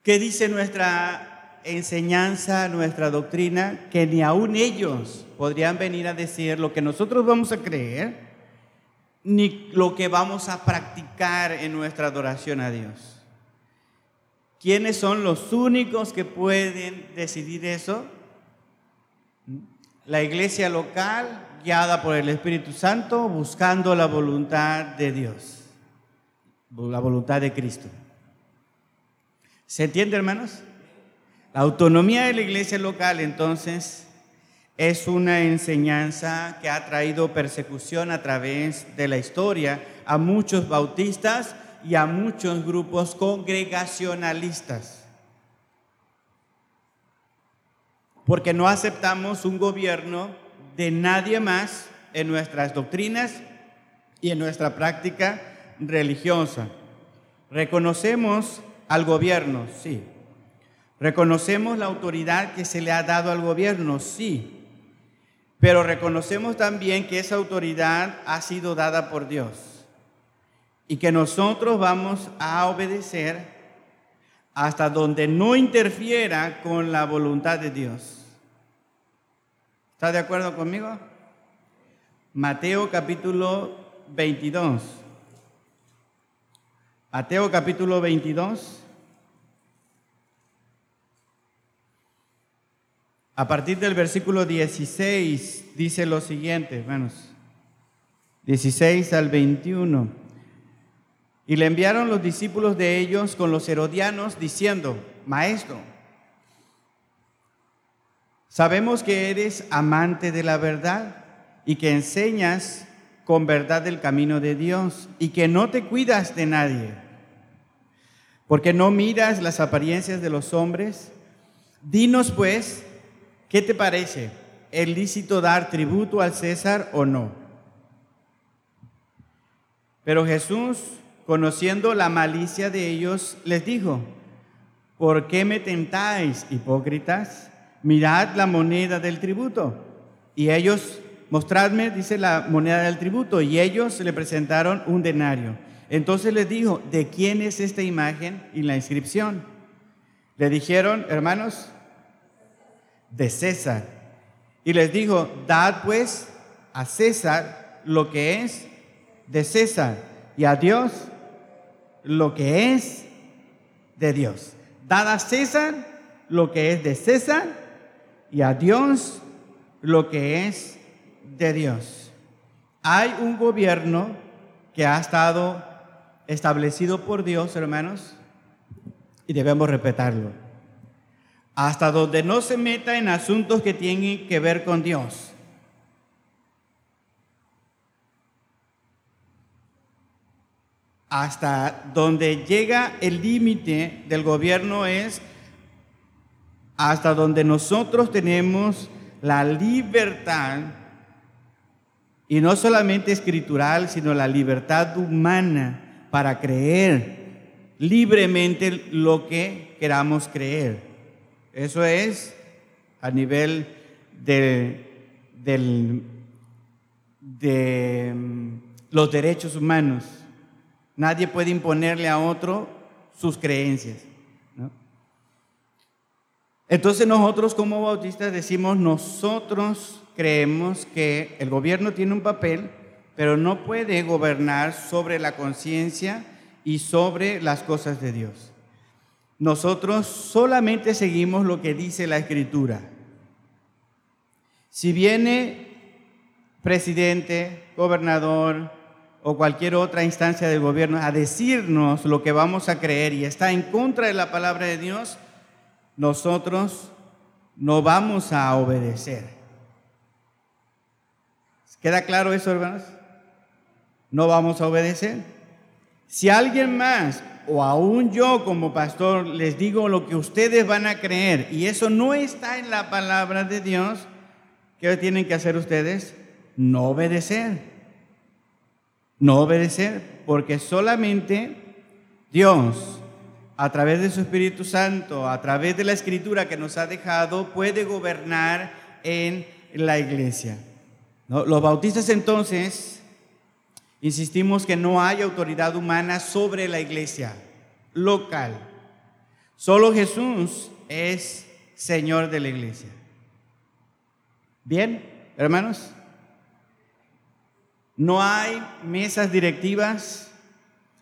¿Qué dice nuestra enseñanza, nuestra doctrina, que ni aún ellos podrían venir a decir lo que nosotros vamos a creer, ni lo que vamos a practicar en nuestra adoración a Dios. ¿Quiénes son los únicos que pueden decidir eso? La iglesia local, por el Espíritu Santo, buscando la voluntad de Dios, la voluntad de Cristo. ¿Se entiende, hermanos? La autonomía de la iglesia local, entonces, es una enseñanza que ha traído persecución a través de la historia a muchos bautistas y a muchos grupos congregacionalistas. Porque no aceptamos un gobierno de nadie más en nuestras doctrinas y en nuestra práctica religiosa. Reconocemos al gobierno, sí. Reconocemos la autoridad que se le ha dado al gobierno, sí. Pero reconocemos también que esa autoridad ha sido dada por Dios y que nosotros vamos a obedecer hasta donde no interfiera con la voluntad de Dios. ¿Está de acuerdo conmigo? Mateo capítulo 22. Mateo capítulo 22. A partir del versículo 16 dice lo siguiente, hermanos. 16 al 21. Y le enviaron los discípulos de ellos con los herodianos diciendo, Maestro, sabemos que eres amante de la verdad y que enseñas con verdad el camino de Dios y que no te cuidas de nadie porque no miras las apariencias de los hombres. Dinos pues, ¿qué te parece? ¿Es lícito dar tributo al César o no? Pero Jesús, conociendo la malicia de ellos, les dijo, ¿por qué me tentáis, hipócritas? Mirad la moneda del tributo. Y ellos, mostradme, dice la moneda del tributo, y ellos le presentaron un denario. Entonces les dijo, ¿de quién es esta imagen y la inscripción? Le dijeron, hermanos, de César. Y les dijo, dad pues a César lo que es de César y a Dios lo que es de Dios. Dad a César lo que es de César y a Dios lo que es de Dios. Hay un gobierno que ha estado establecido por Dios, hermanos, y debemos respetarlo. Hasta donde no se meta en asuntos que tienen que ver con Dios. Hasta donde llega el límite del gobierno es hasta donde nosotros tenemos la libertad, y no solamente escritural, sino la libertad humana para creer libremente lo que queramos creer. Eso es a nivel de, mm, los derechos humanos. Nadie puede imponerle a otro sus creencias. Entonces nosotros como bautistas decimos, nosotros creemos que el gobierno tiene un papel pero no puede gobernar sobre la conciencia y sobre las cosas de Dios. Nosotros solamente seguimos lo que dice la Escritura. Si viene presidente, gobernador o cualquier otra instancia del gobierno a decirnos lo que vamos a creer y está en contra de la palabra de Dios, nosotros no vamos a obedecer. ¿Queda claro eso, hermanos? no vamos a obedecer. Si alguien más o aún yo como pastor les digo lo que ustedes van a creer y eso no está en la palabra de Dios, ¿qué tienen que hacer ustedes? No obedecer. No obedecer, porque solamente Dios, a través de su Espíritu Santo, a través de la escritura que nos ha dejado, puede gobernar en la iglesia. Los bautistas entonces Insistimos que no hay autoridad humana sobre la iglesia local. Solo Jesús es Señor de la iglesia. Bien, hermanos. No hay mesas directivas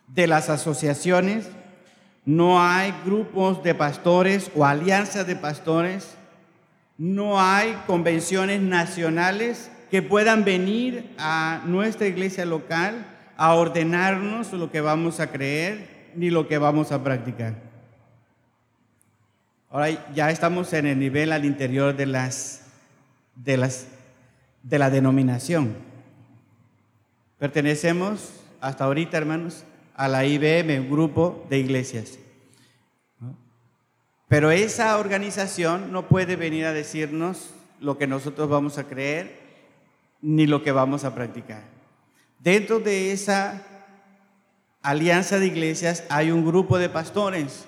de las asociaciones, no hay grupos de pastores o alianzas de pastores, no hay convenciones nacionales que puedan venir a nuestra iglesia local a ordenarnos lo que vamos a creer ni lo que vamos a practicar. Ahora ya estamos en el nivel al interior de las de las de la denominación. Pertenecemos hasta ahorita, hermanos, a la IBM, un grupo de iglesias. Pero esa organización no puede venir a decirnos lo que nosotros vamos a creer ni lo que vamos a practicar. Dentro de esa alianza de iglesias hay un grupo de pastores.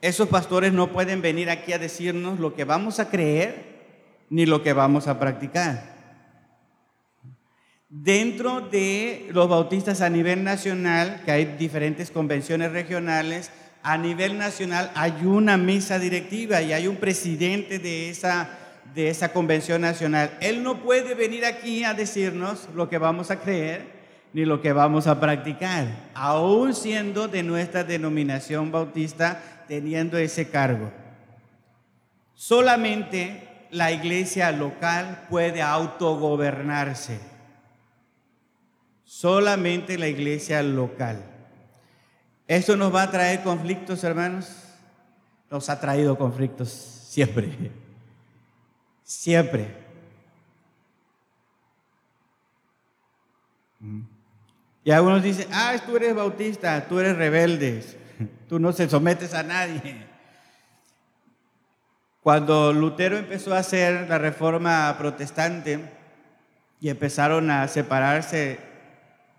Esos pastores no pueden venir aquí a decirnos lo que vamos a creer ni lo que vamos a practicar. Dentro de los bautistas a nivel nacional, que hay diferentes convenciones regionales, a nivel nacional hay una mesa directiva y hay un presidente de esa, de esa convención nacional. Él no puede venir aquí a decirnos lo que vamos a creer ni lo que vamos a practicar, aún siendo de nuestra denominación bautista, teniendo ese cargo. Solamente la iglesia local puede autogobernarse solamente la iglesia local. ¿Esto nos va a traer conflictos, hermanos? Nos ha traído conflictos siempre. Siempre. Y algunos dicen, ah, tú eres bautista, tú eres rebelde, tú no se sometes a nadie. Cuando Lutero empezó a hacer la reforma protestante y empezaron a separarse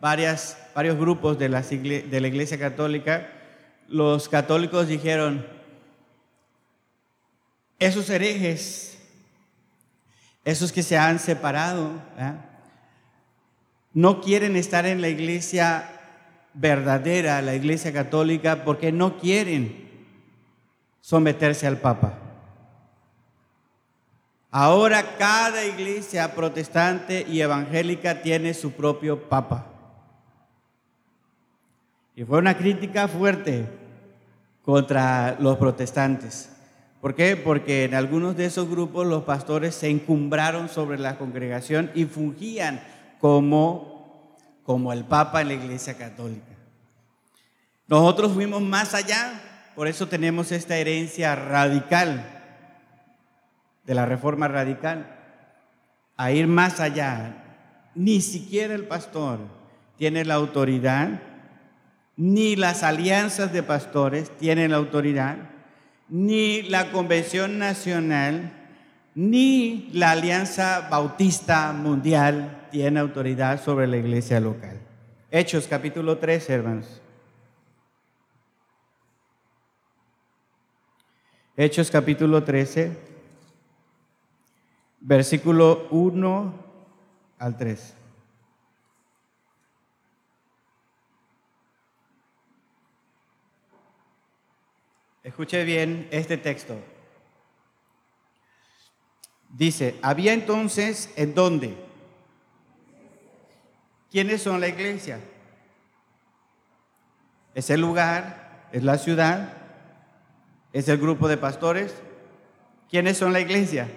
varias, varios grupos de la, de la Iglesia Católica, los católicos dijeron, esos herejes, esos que se han separado, no quieren estar en la iglesia verdadera, la iglesia católica, porque no quieren someterse al Papa. Ahora cada iglesia protestante y evangélica tiene su propio Papa. Y fue una crítica fuerte contra los protestantes. ¿Por qué? Porque en algunos de esos grupos los pastores se encumbraron sobre la congregación y fungían como, como el Papa en la Iglesia Católica. Nosotros fuimos más allá, por eso tenemos esta herencia radical de la reforma radical, a ir más allá. Ni siquiera el pastor tiene la autoridad ni las alianzas de pastores tienen autoridad, ni la Convención Nacional, ni la Alianza Bautista Mundial tiene autoridad sobre la iglesia local. Hechos capítulo 3, hermanos. Hechos capítulo 13, versículo 1 al 3. Escuche bien este texto. Dice, había entonces en dónde? ¿Quiénes son la iglesia? ¿Es el lugar? ¿Es la ciudad? ¿Es el grupo de pastores? ¿Quiénes son la iglesia?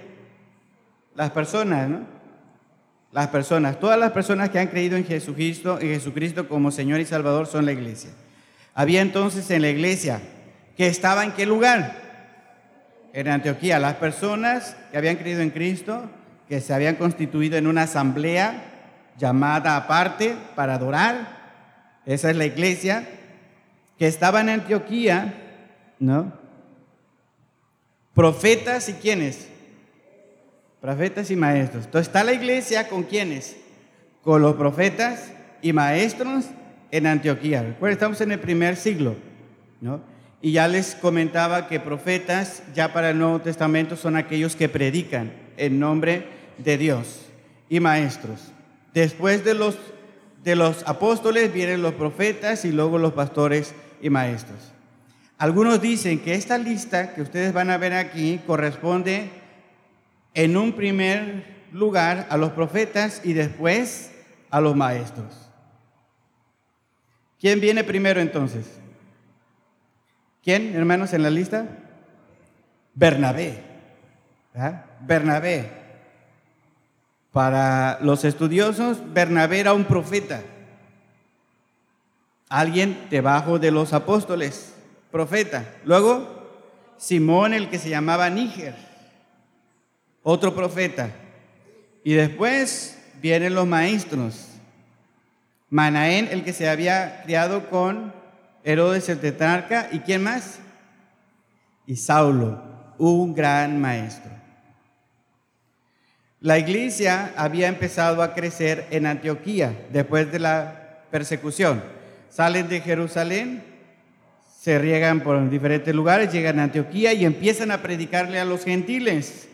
Las personas, ¿no? Las personas, todas las personas que han creído en Jesucristo, en Jesucristo como Señor y Salvador son la iglesia. Había entonces en la iglesia que estaba en qué lugar? En Antioquía. Las personas que habían creído en Cristo, que se habían constituido en una asamblea llamada aparte para adorar, esa es la iglesia, que estaba en Antioquía, ¿no? Profetas y quiénes? Profetas y maestros. Entonces está la iglesia con quiénes? Con los profetas y maestros en Antioquía. Recuerden, estamos en el primer siglo, ¿no? Y ya les comentaba que profetas ya para el Nuevo Testamento son aquellos que predican en nombre de Dios y maestros. Después de los, de los apóstoles vienen los profetas y luego los pastores y maestros. Algunos dicen que esta lista que ustedes van a ver aquí corresponde en un primer lugar a los profetas y después a los maestros. ¿Quién viene primero entonces? ¿Quién, hermanos, en la lista? Bernabé. Bernabé. Para los estudiosos, Bernabé era un profeta. Alguien debajo de los apóstoles, profeta. Luego, Simón, el que se llamaba Níger, otro profeta. Y después vienen los maestros. Manaén, el que se había criado con Herodes el tetrarca. ¿Y quién más? Y Saulo, un gran maestro. La iglesia había empezado a crecer en Antioquía después de la persecución. Salen de Jerusalén, se riegan por diferentes lugares, llegan a Antioquía y empiezan a predicarle a los gentiles.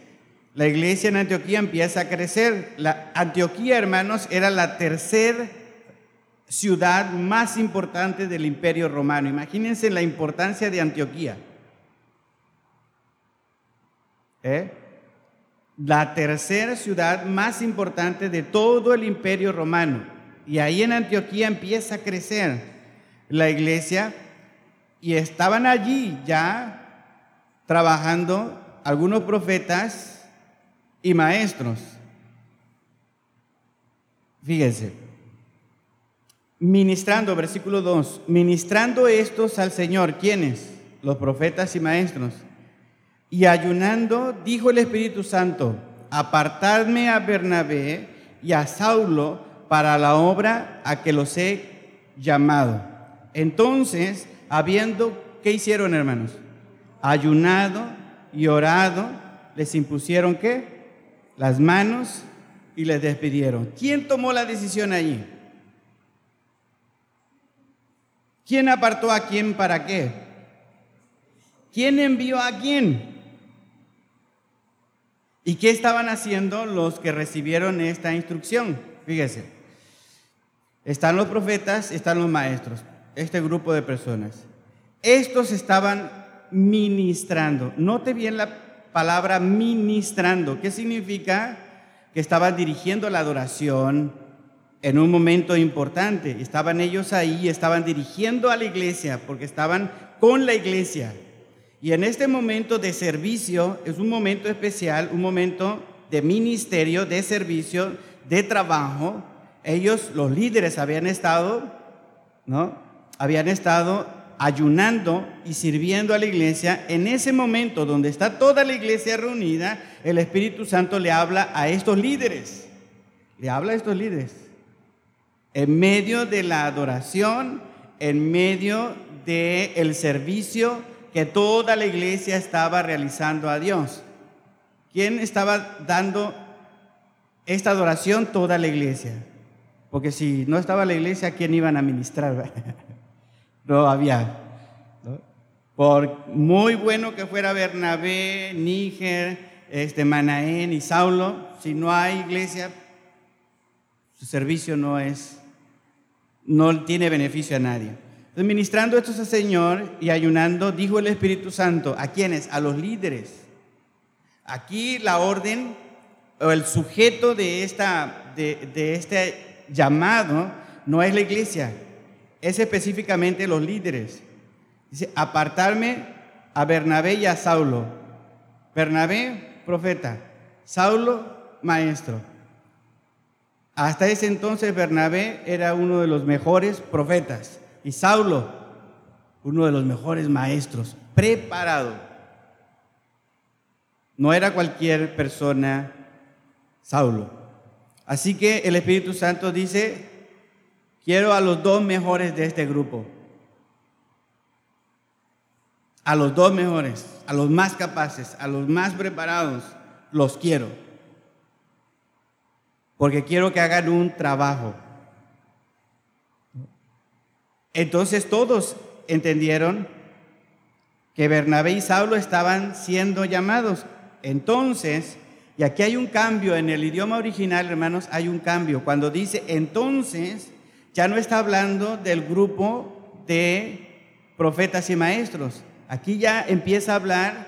La iglesia en Antioquía empieza a crecer. La Antioquía, hermanos, era la tercera ciudad más importante del imperio romano. Imagínense la importancia de Antioquía. ¿Eh? La tercera ciudad más importante de todo el imperio romano. Y ahí en Antioquía empieza a crecer la iglesia y estaban allí ya trabajando algunos profetas y maestros. Fíjense, ministrando, versículo 2, ministrando estos al Señor, ¿quiénes? Los profetas y maestros. Y ayunando, dijo el Espíritu Santo, apartadme a Bernabé y a Saulo para la obra a que los he llamado. Entonces, habiendo, ¿qué hicieron hermanos? Ayunado y orado, les impusieron qué? las manos y les despidieron. ¿Quién tomó la decisión allí? ¿Quién apartó a quién para qué? ¿Quién envió a quién? ¿Y qué estaban haciendo los que recibieron esta instrucción? Fíjese, están los profetas, están los maestros, este grupo de personas. Estos estaban ministrando. Note bien la palabra ministrando. ¿Qué significa? Que estaban dirigiendo la adoración en un momento importante. Estaban ellos ahí, estaban dirigiendo a la iglesia, porque estaban con la iglesia. Y en este momento de servicio es un momento especial, un momento de ministerio, de servicio, de trabajo. Ellos, los líderes, habían estado, ¿no? Habían estado ayunando y sirviendo a la iglesia, en ese momento donde está toda la iglesia reunida, el Espíritu Santo le habla a estos líderes. Le habla a estos líderes. En medio de la adoración, en medio del el servicio que toda la iglesia estaba realizando a Dios. ¿Quién estaba dando esta adoración? Toda la iglesia. Porque si no estaba la iglesia, ¿quién iban a ministrar? no había. Por muy bueno que fuera Bernabé, Níger, este, Manaén y Saulo, si no hay iglesia, su servicio no es, no tiene beneficio a nadie. Entonces, ministrando esto al Señor y ayunando, dijo el Espíritu Santo, ¿a quiénes? A los líderes. Aquí la orden o el sujeto de, esta, de, de este llamado no es la iglesia, es específicamente los líderes. Dice, apartarme a Bernabé y a Saulo. Bernabé, profeta. Saulo, maestro. Hasta ese entonces Bernabé era uno de los mejores profetas y Saulo, uno de los mejores maestros, preparado. No era cualquier persona Saulo. Así que el Espíritu Santo dice, Quiero a los dos mejores de este grupo. A los dos mejores, a los más capaces, a los más preparados, los quiero. Porque quiero que hagan un trabajo. Entonces todos entendieron que Bernabé y Saulo estaban siendo llamados. Entonces, y aquí hay un cambio en el idioma original, hermanos, hay un cambio. Cuando dice entonces, ya no está hablando del grupo de profetas y maestros. Aquí ya empieza a hablar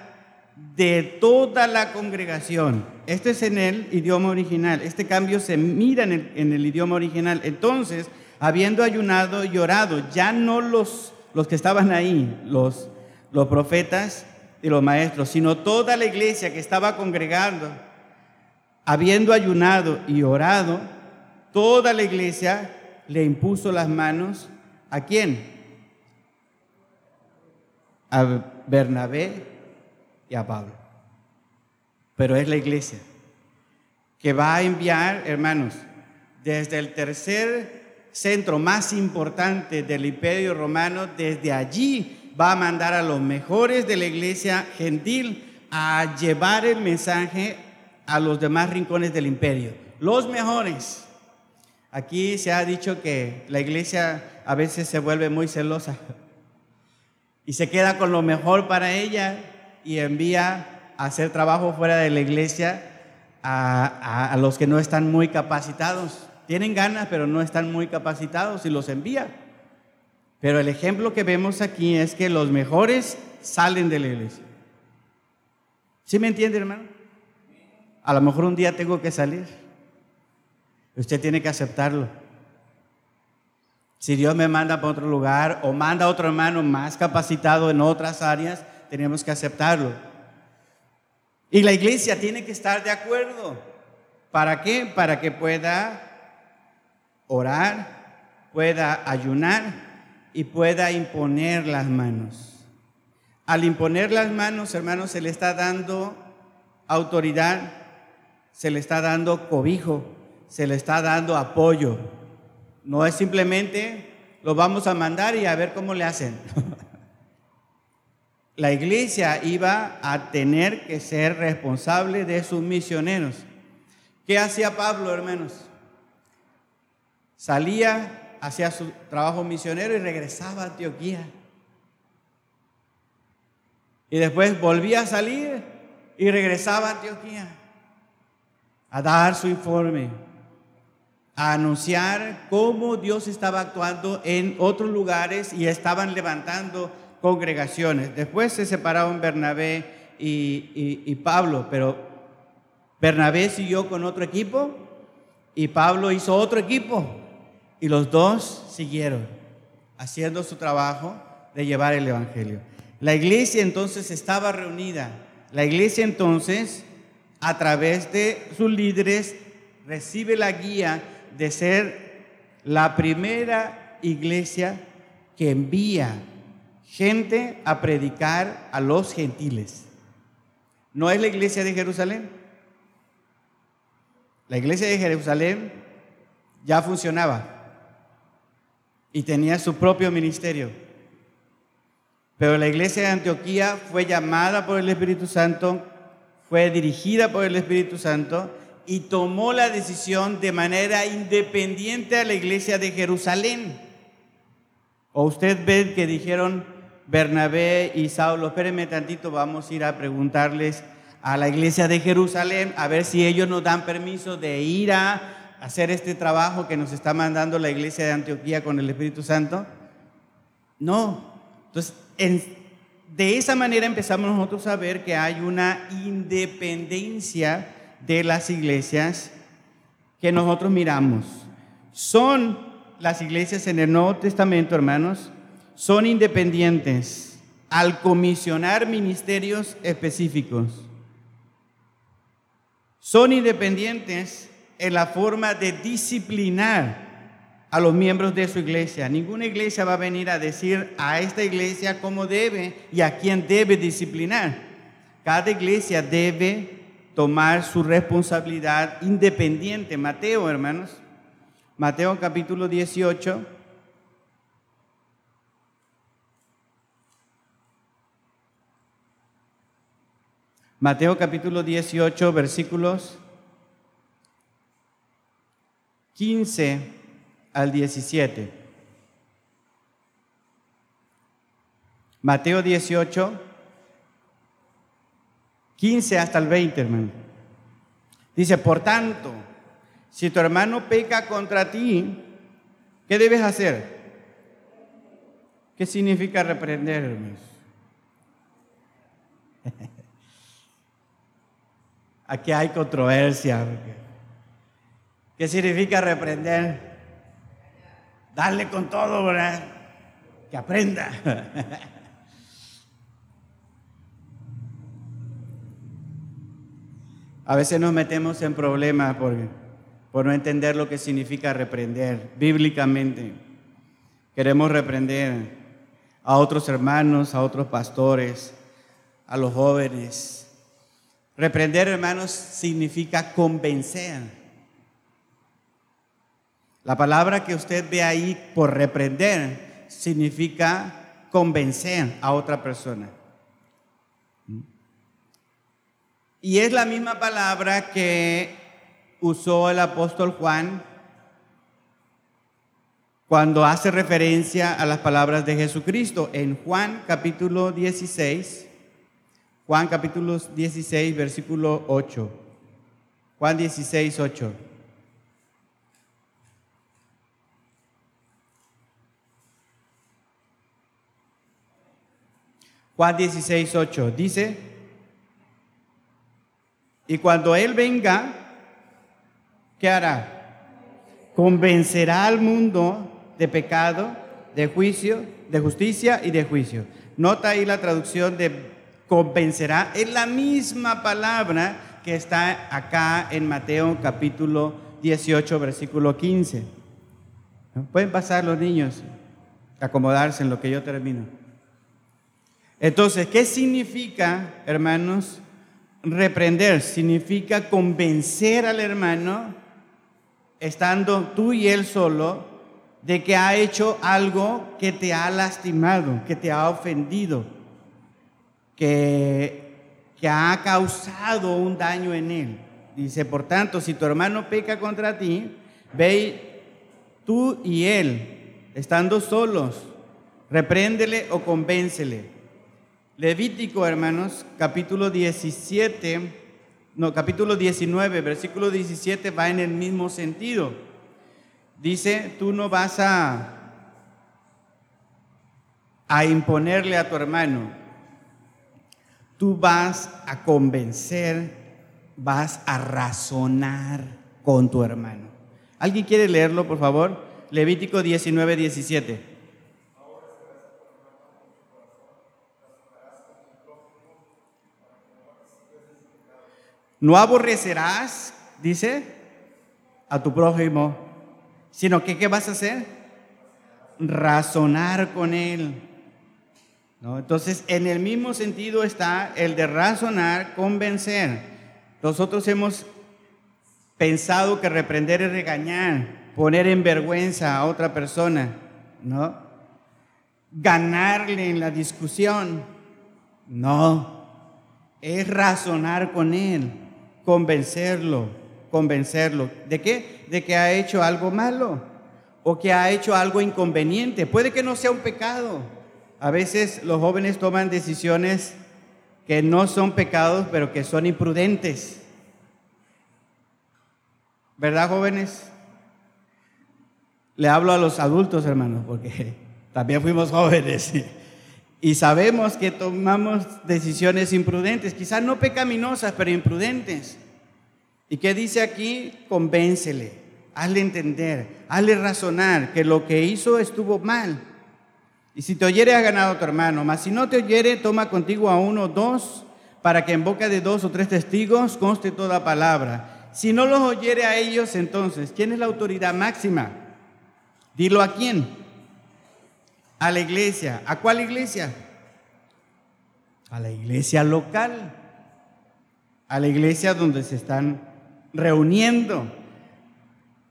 de toda la congregación. Este es en el idioma original. Este cambio se mira en el, en el idioma original. Entonces, habiendo ayunado y orado, ya no los, los que estaban ahí, los, los profetas y los maestros, sino toda la iglesia que estaba congregando, habiendo ayunado y orado, toda la iglesia le impuso las manos a quién? A Bernabé y a Pablo. Pero es la iglesia que va a enviar, hermanos, desde el tercer centro más importante del imperio romano, desde allí va a mandar a los mejores de la iglesia gentil a llevar el mensaje a los demás rincones del imperio. Los mejores. Aquí se ha dicho que la iglesia a veces se vuelve muy celosa y se queda con lo mejor para ella y envía a hacer trabajo fuera de la iglesia a, a los que no están muy capacitados. Tienen ganas, pero no están muy capacitados y los envía. Pero el ejemplo que vemos aquí es que los mejores salen de la iglesia. ¿Sí me entiende, hermano? A lo mejor un día tengo que salir. Usted tiene que aceptarlo. Si Dios me manda para otro lugar o manda a otro hermano más capacitado en otras áreas, tenemos que aceptarlo. Y la iglesia tiene que estar de acuerdo. ¿Para qué? Para que pueda orar, pueda ayunar y pueda imponer las manos. Al imponer las manos, hermanos, se le está dando autoridad, se le está dando cobijo, se le está dando apoyo. No es simplemente lo vamos a mandar y a ver cómo le hacen. La iglesia iba a tener que ser responsable de sus misioneros. ¿Qué hacía Pablo, hermanos? Salía, hacía su trabajo misionero y regresaba a Antioquía. Y después volvía a salir y regresaba a Antioquía a dar su informe, a anunciar cómo Dios estaba actuando en otros lugares y estaban levantando congregaciones. Después se separaron Bernabé y, y Pablo, pero Bernabé siguió con otro equipo y Pablo hizo otro equipo. Y los dos siguieron haciendo su trabajo de llevar el Evangelio. La iglesia entonces estaba reunida. La iglesia entonces, a través de sus líderes, recibe la guía de ser la primera iglesia que envía gente a predicar a los gentiles. ¿No es la iglesia de Jerusalén? La iglesia de Jerusalén ya funcionaba y tenía su propio ministerio. Pero la iglesia de Antioquía fue llamada por el Espíritu Santo, fue dirigida por el Espíritu Santo y tomó la decisión de manera independiente a la iglesia de Jerusalén. O usted ve que dijeron Bernabé y Saulo, espérenme tantito, vamos a ir a preguntarles a la iglesia de Jerusalén a ver si ellos nos dan permiso de ir a hacer este trabajo que nos está mandando la iglesia de Antioquía con el Espíritu Santo? No. Entonces, de esa manera empezamos nosotros a ver que hay una independencia de las iglesias que nosotros miramos. Son las iglesias en el Nuevo Testamento, hermanos, son independientes al comisionar ministerios específicos. Son independientes en la forma de disciplinar a los miembros de su iglesia. Ninguna iglesia va a venir a decir a esta iglesia cómo debe y a quién debe disciplinar. Cada iglesia debe tomar su responsabilidad independiente. Mateo, hermanos. Mateo capítulo 18. Mateo capítulo 18, versículos 15 al 17. Mateo 18, 15 hasta el 20, hermano. Dice, por tanto, si tu hermano peca contra ti, ¿qué debes hacer? ¿Qué significa reprender, hermanos? Aquí hay controversia. ¿Qué significa reprender? Darle con todo, ¿verdad? Que aprenda. A veces nos metemos en problemas por, por no entender lo que significa reprender bíblicamente. Queremos reprender a otros hermanos, a otros pastores, a los jóvenes. Reprender, hermanos, significa convencer. La palabra que usted ve ahí por reprender significa convencer a otra persona. Y es la misma palabra que usó el apóstol Juan cuando hace referencia a las palabras de Jesucristo en Juan capítulo 16, Juan capítulo 16, versículo 8. Juan 16, 8. Juan 16, 8 dice, y cuando Él venga, ¿qué hará? Convencerá al mundo de pecado, de juicio, de justicia y de juicio. Nota ahí la traducción de convencerá, es la misma palabra que está acá en Mateo capítulo 18, versículo 15. Pueden pasar los niños, acomodarse en lo que yo termino. Entonces, ¿qué significa, hermanos? Reprender significa convencer al hermano, estando tú y él solo, de que ha hecho algo que te ha lastimado, que te ha ofendido, que, que ha causado un daño en él. Dice, por tanto, si tu hermano peca contra ti, ve tú y él, estando solos, repréndele o convéncele Levítico, hermanos, capítulo 17, no, capítulo 19, versículo 17 va en el mismo sentido. Dice, tú no vas a, a imponerle a tu hermano, tú vas a convencer, vas a razonar con tu hermano. ¿Alguien quiere leerlo, por favor? Levítico 19, 17. No aborrecerás, dice, a tu prójimo, sino que ¿qué vas a hacer? Razonar con él. ¿No? Entonces, en el mismo sentido está el de razonar, convencer. Nosotros hemos pensado que reprender es regañar, poner en vergüenza a otra persona, ¿no? Ganarle en la discusión. No, es razonar con él convencerlo, convencerlo. ¿De qué? De que ha hecho algo malo o que ha hecho algo inconveniente. Puede que no sea un pecado. A veces los jóvenes toman decisiones que no son pecados, pero que son imprudentes. ¿Verdad, jóvenes? Le hablo a los adultos, hermanos, porque también fuimos jóvenes. Y sabemos que tomamos decisiones imprudentes, quizás no pecaminosas, pero imprudentes. ¿Y qué dice aquí? Convéncele, hazle entender, hazle razonar que lo que hizo estuvo mal. Y si te oyere, ha ganado tu hermano, mas si no te oyere, toma contigo a uno o dos, para que en boca de dos o tres testigos conste toda palabra. Si no los oyere a ellos, entonces, ¿quién es la autoridad máxima? Dilo a quién a la iglesia. ¿A cuál iglesia? A la iglesia local. A la iglesia donde se están reuniendo.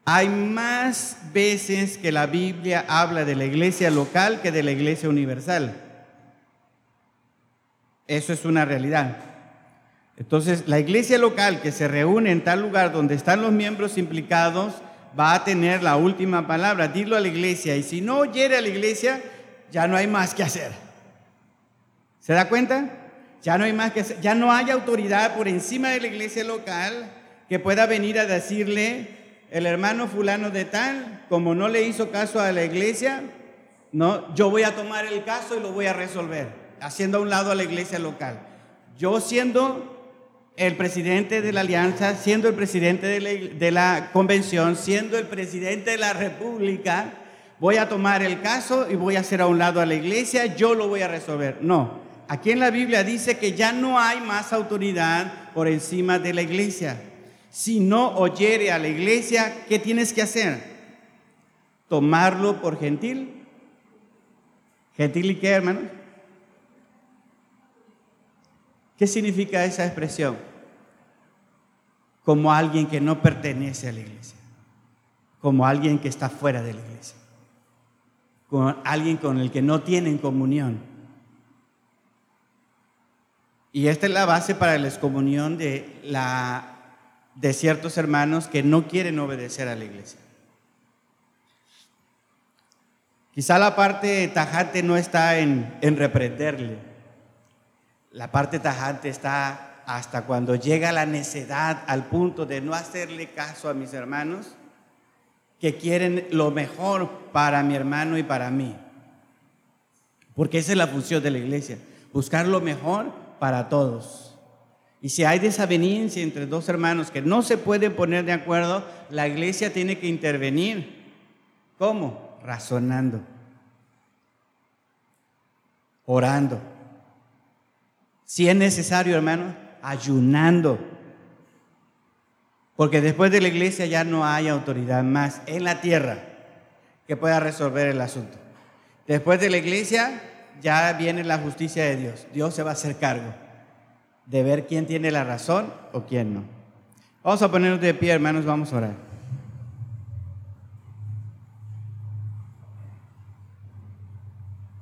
Hay más veces que la Biblia habla de la iglesia local que de la iglesia universal. Eso es una realidad. Entonces, la iglesia local que se reúne en tal lugar donde están los miembros implicados va a tener la última palabra. Dilo a la iglesia. Y si no oyere a la iglesia, ya no hay más que hacer. ¿Se da cuenta? Ya no hay más que hacer. Ya no hay autoridad por encima de la iglesia local que pueda venir a decirle el hermano fulano de tal, como no le hizo caso a la iglesia, no, yo voy a tomar el caso y lo voy a resolver, haciendo a un lado a la iglesia local. Yo siendo el presidente de la alianza, siendo el presidente de la, de la, convención, siendo el presidente de la república, voy a tomar el caso y voy a hacer a un lado a la iglesia, yo lo voy a resolver. No, aquí en la Biblia dice que ya no hay más autoridad por encima de la iglesia. Si no oyere a la iglesia, ¿qué tienes que hacer? Tomarlo por gentil. ¿Gentil y qué, hermanos? ¿Qué significa esa expresión? Como alguien que no pertenece a la iglesia, como alguien que está fuera de la iglesia, como alguien con el que no tienen comunión. Y esta es la base para la excomunión de, la, de ciertos hermanos que no quieren obedecer a la iglesia. Quizá la parte tajante no está en, en reprenderle, la parte tajante está hasta cuando llega la necedad al punto de no hacerle caso a mis hermanos que quieren lo mejor para mi hermano y para mí. Porque esa es la función de la iglesia, buscar lo mejor para todos. Y si hay desaveniencia entre dos hermanos que no se pueden poner de acuerdo, la iglesia tiene que intervenir. ¿Cómo? Razonando, orando si es necesario, hermano, ayunando. Porque después de la iglesia ya no hay autoridad más en la tierra que pueda resolver el asunto. Después de la iglesia ya viene la justicia de Dios. Dios se va a hacer cargo de ver quién tiene la razón o quién no. Vamos a ponernos de pie, hermanos, vamos a orar.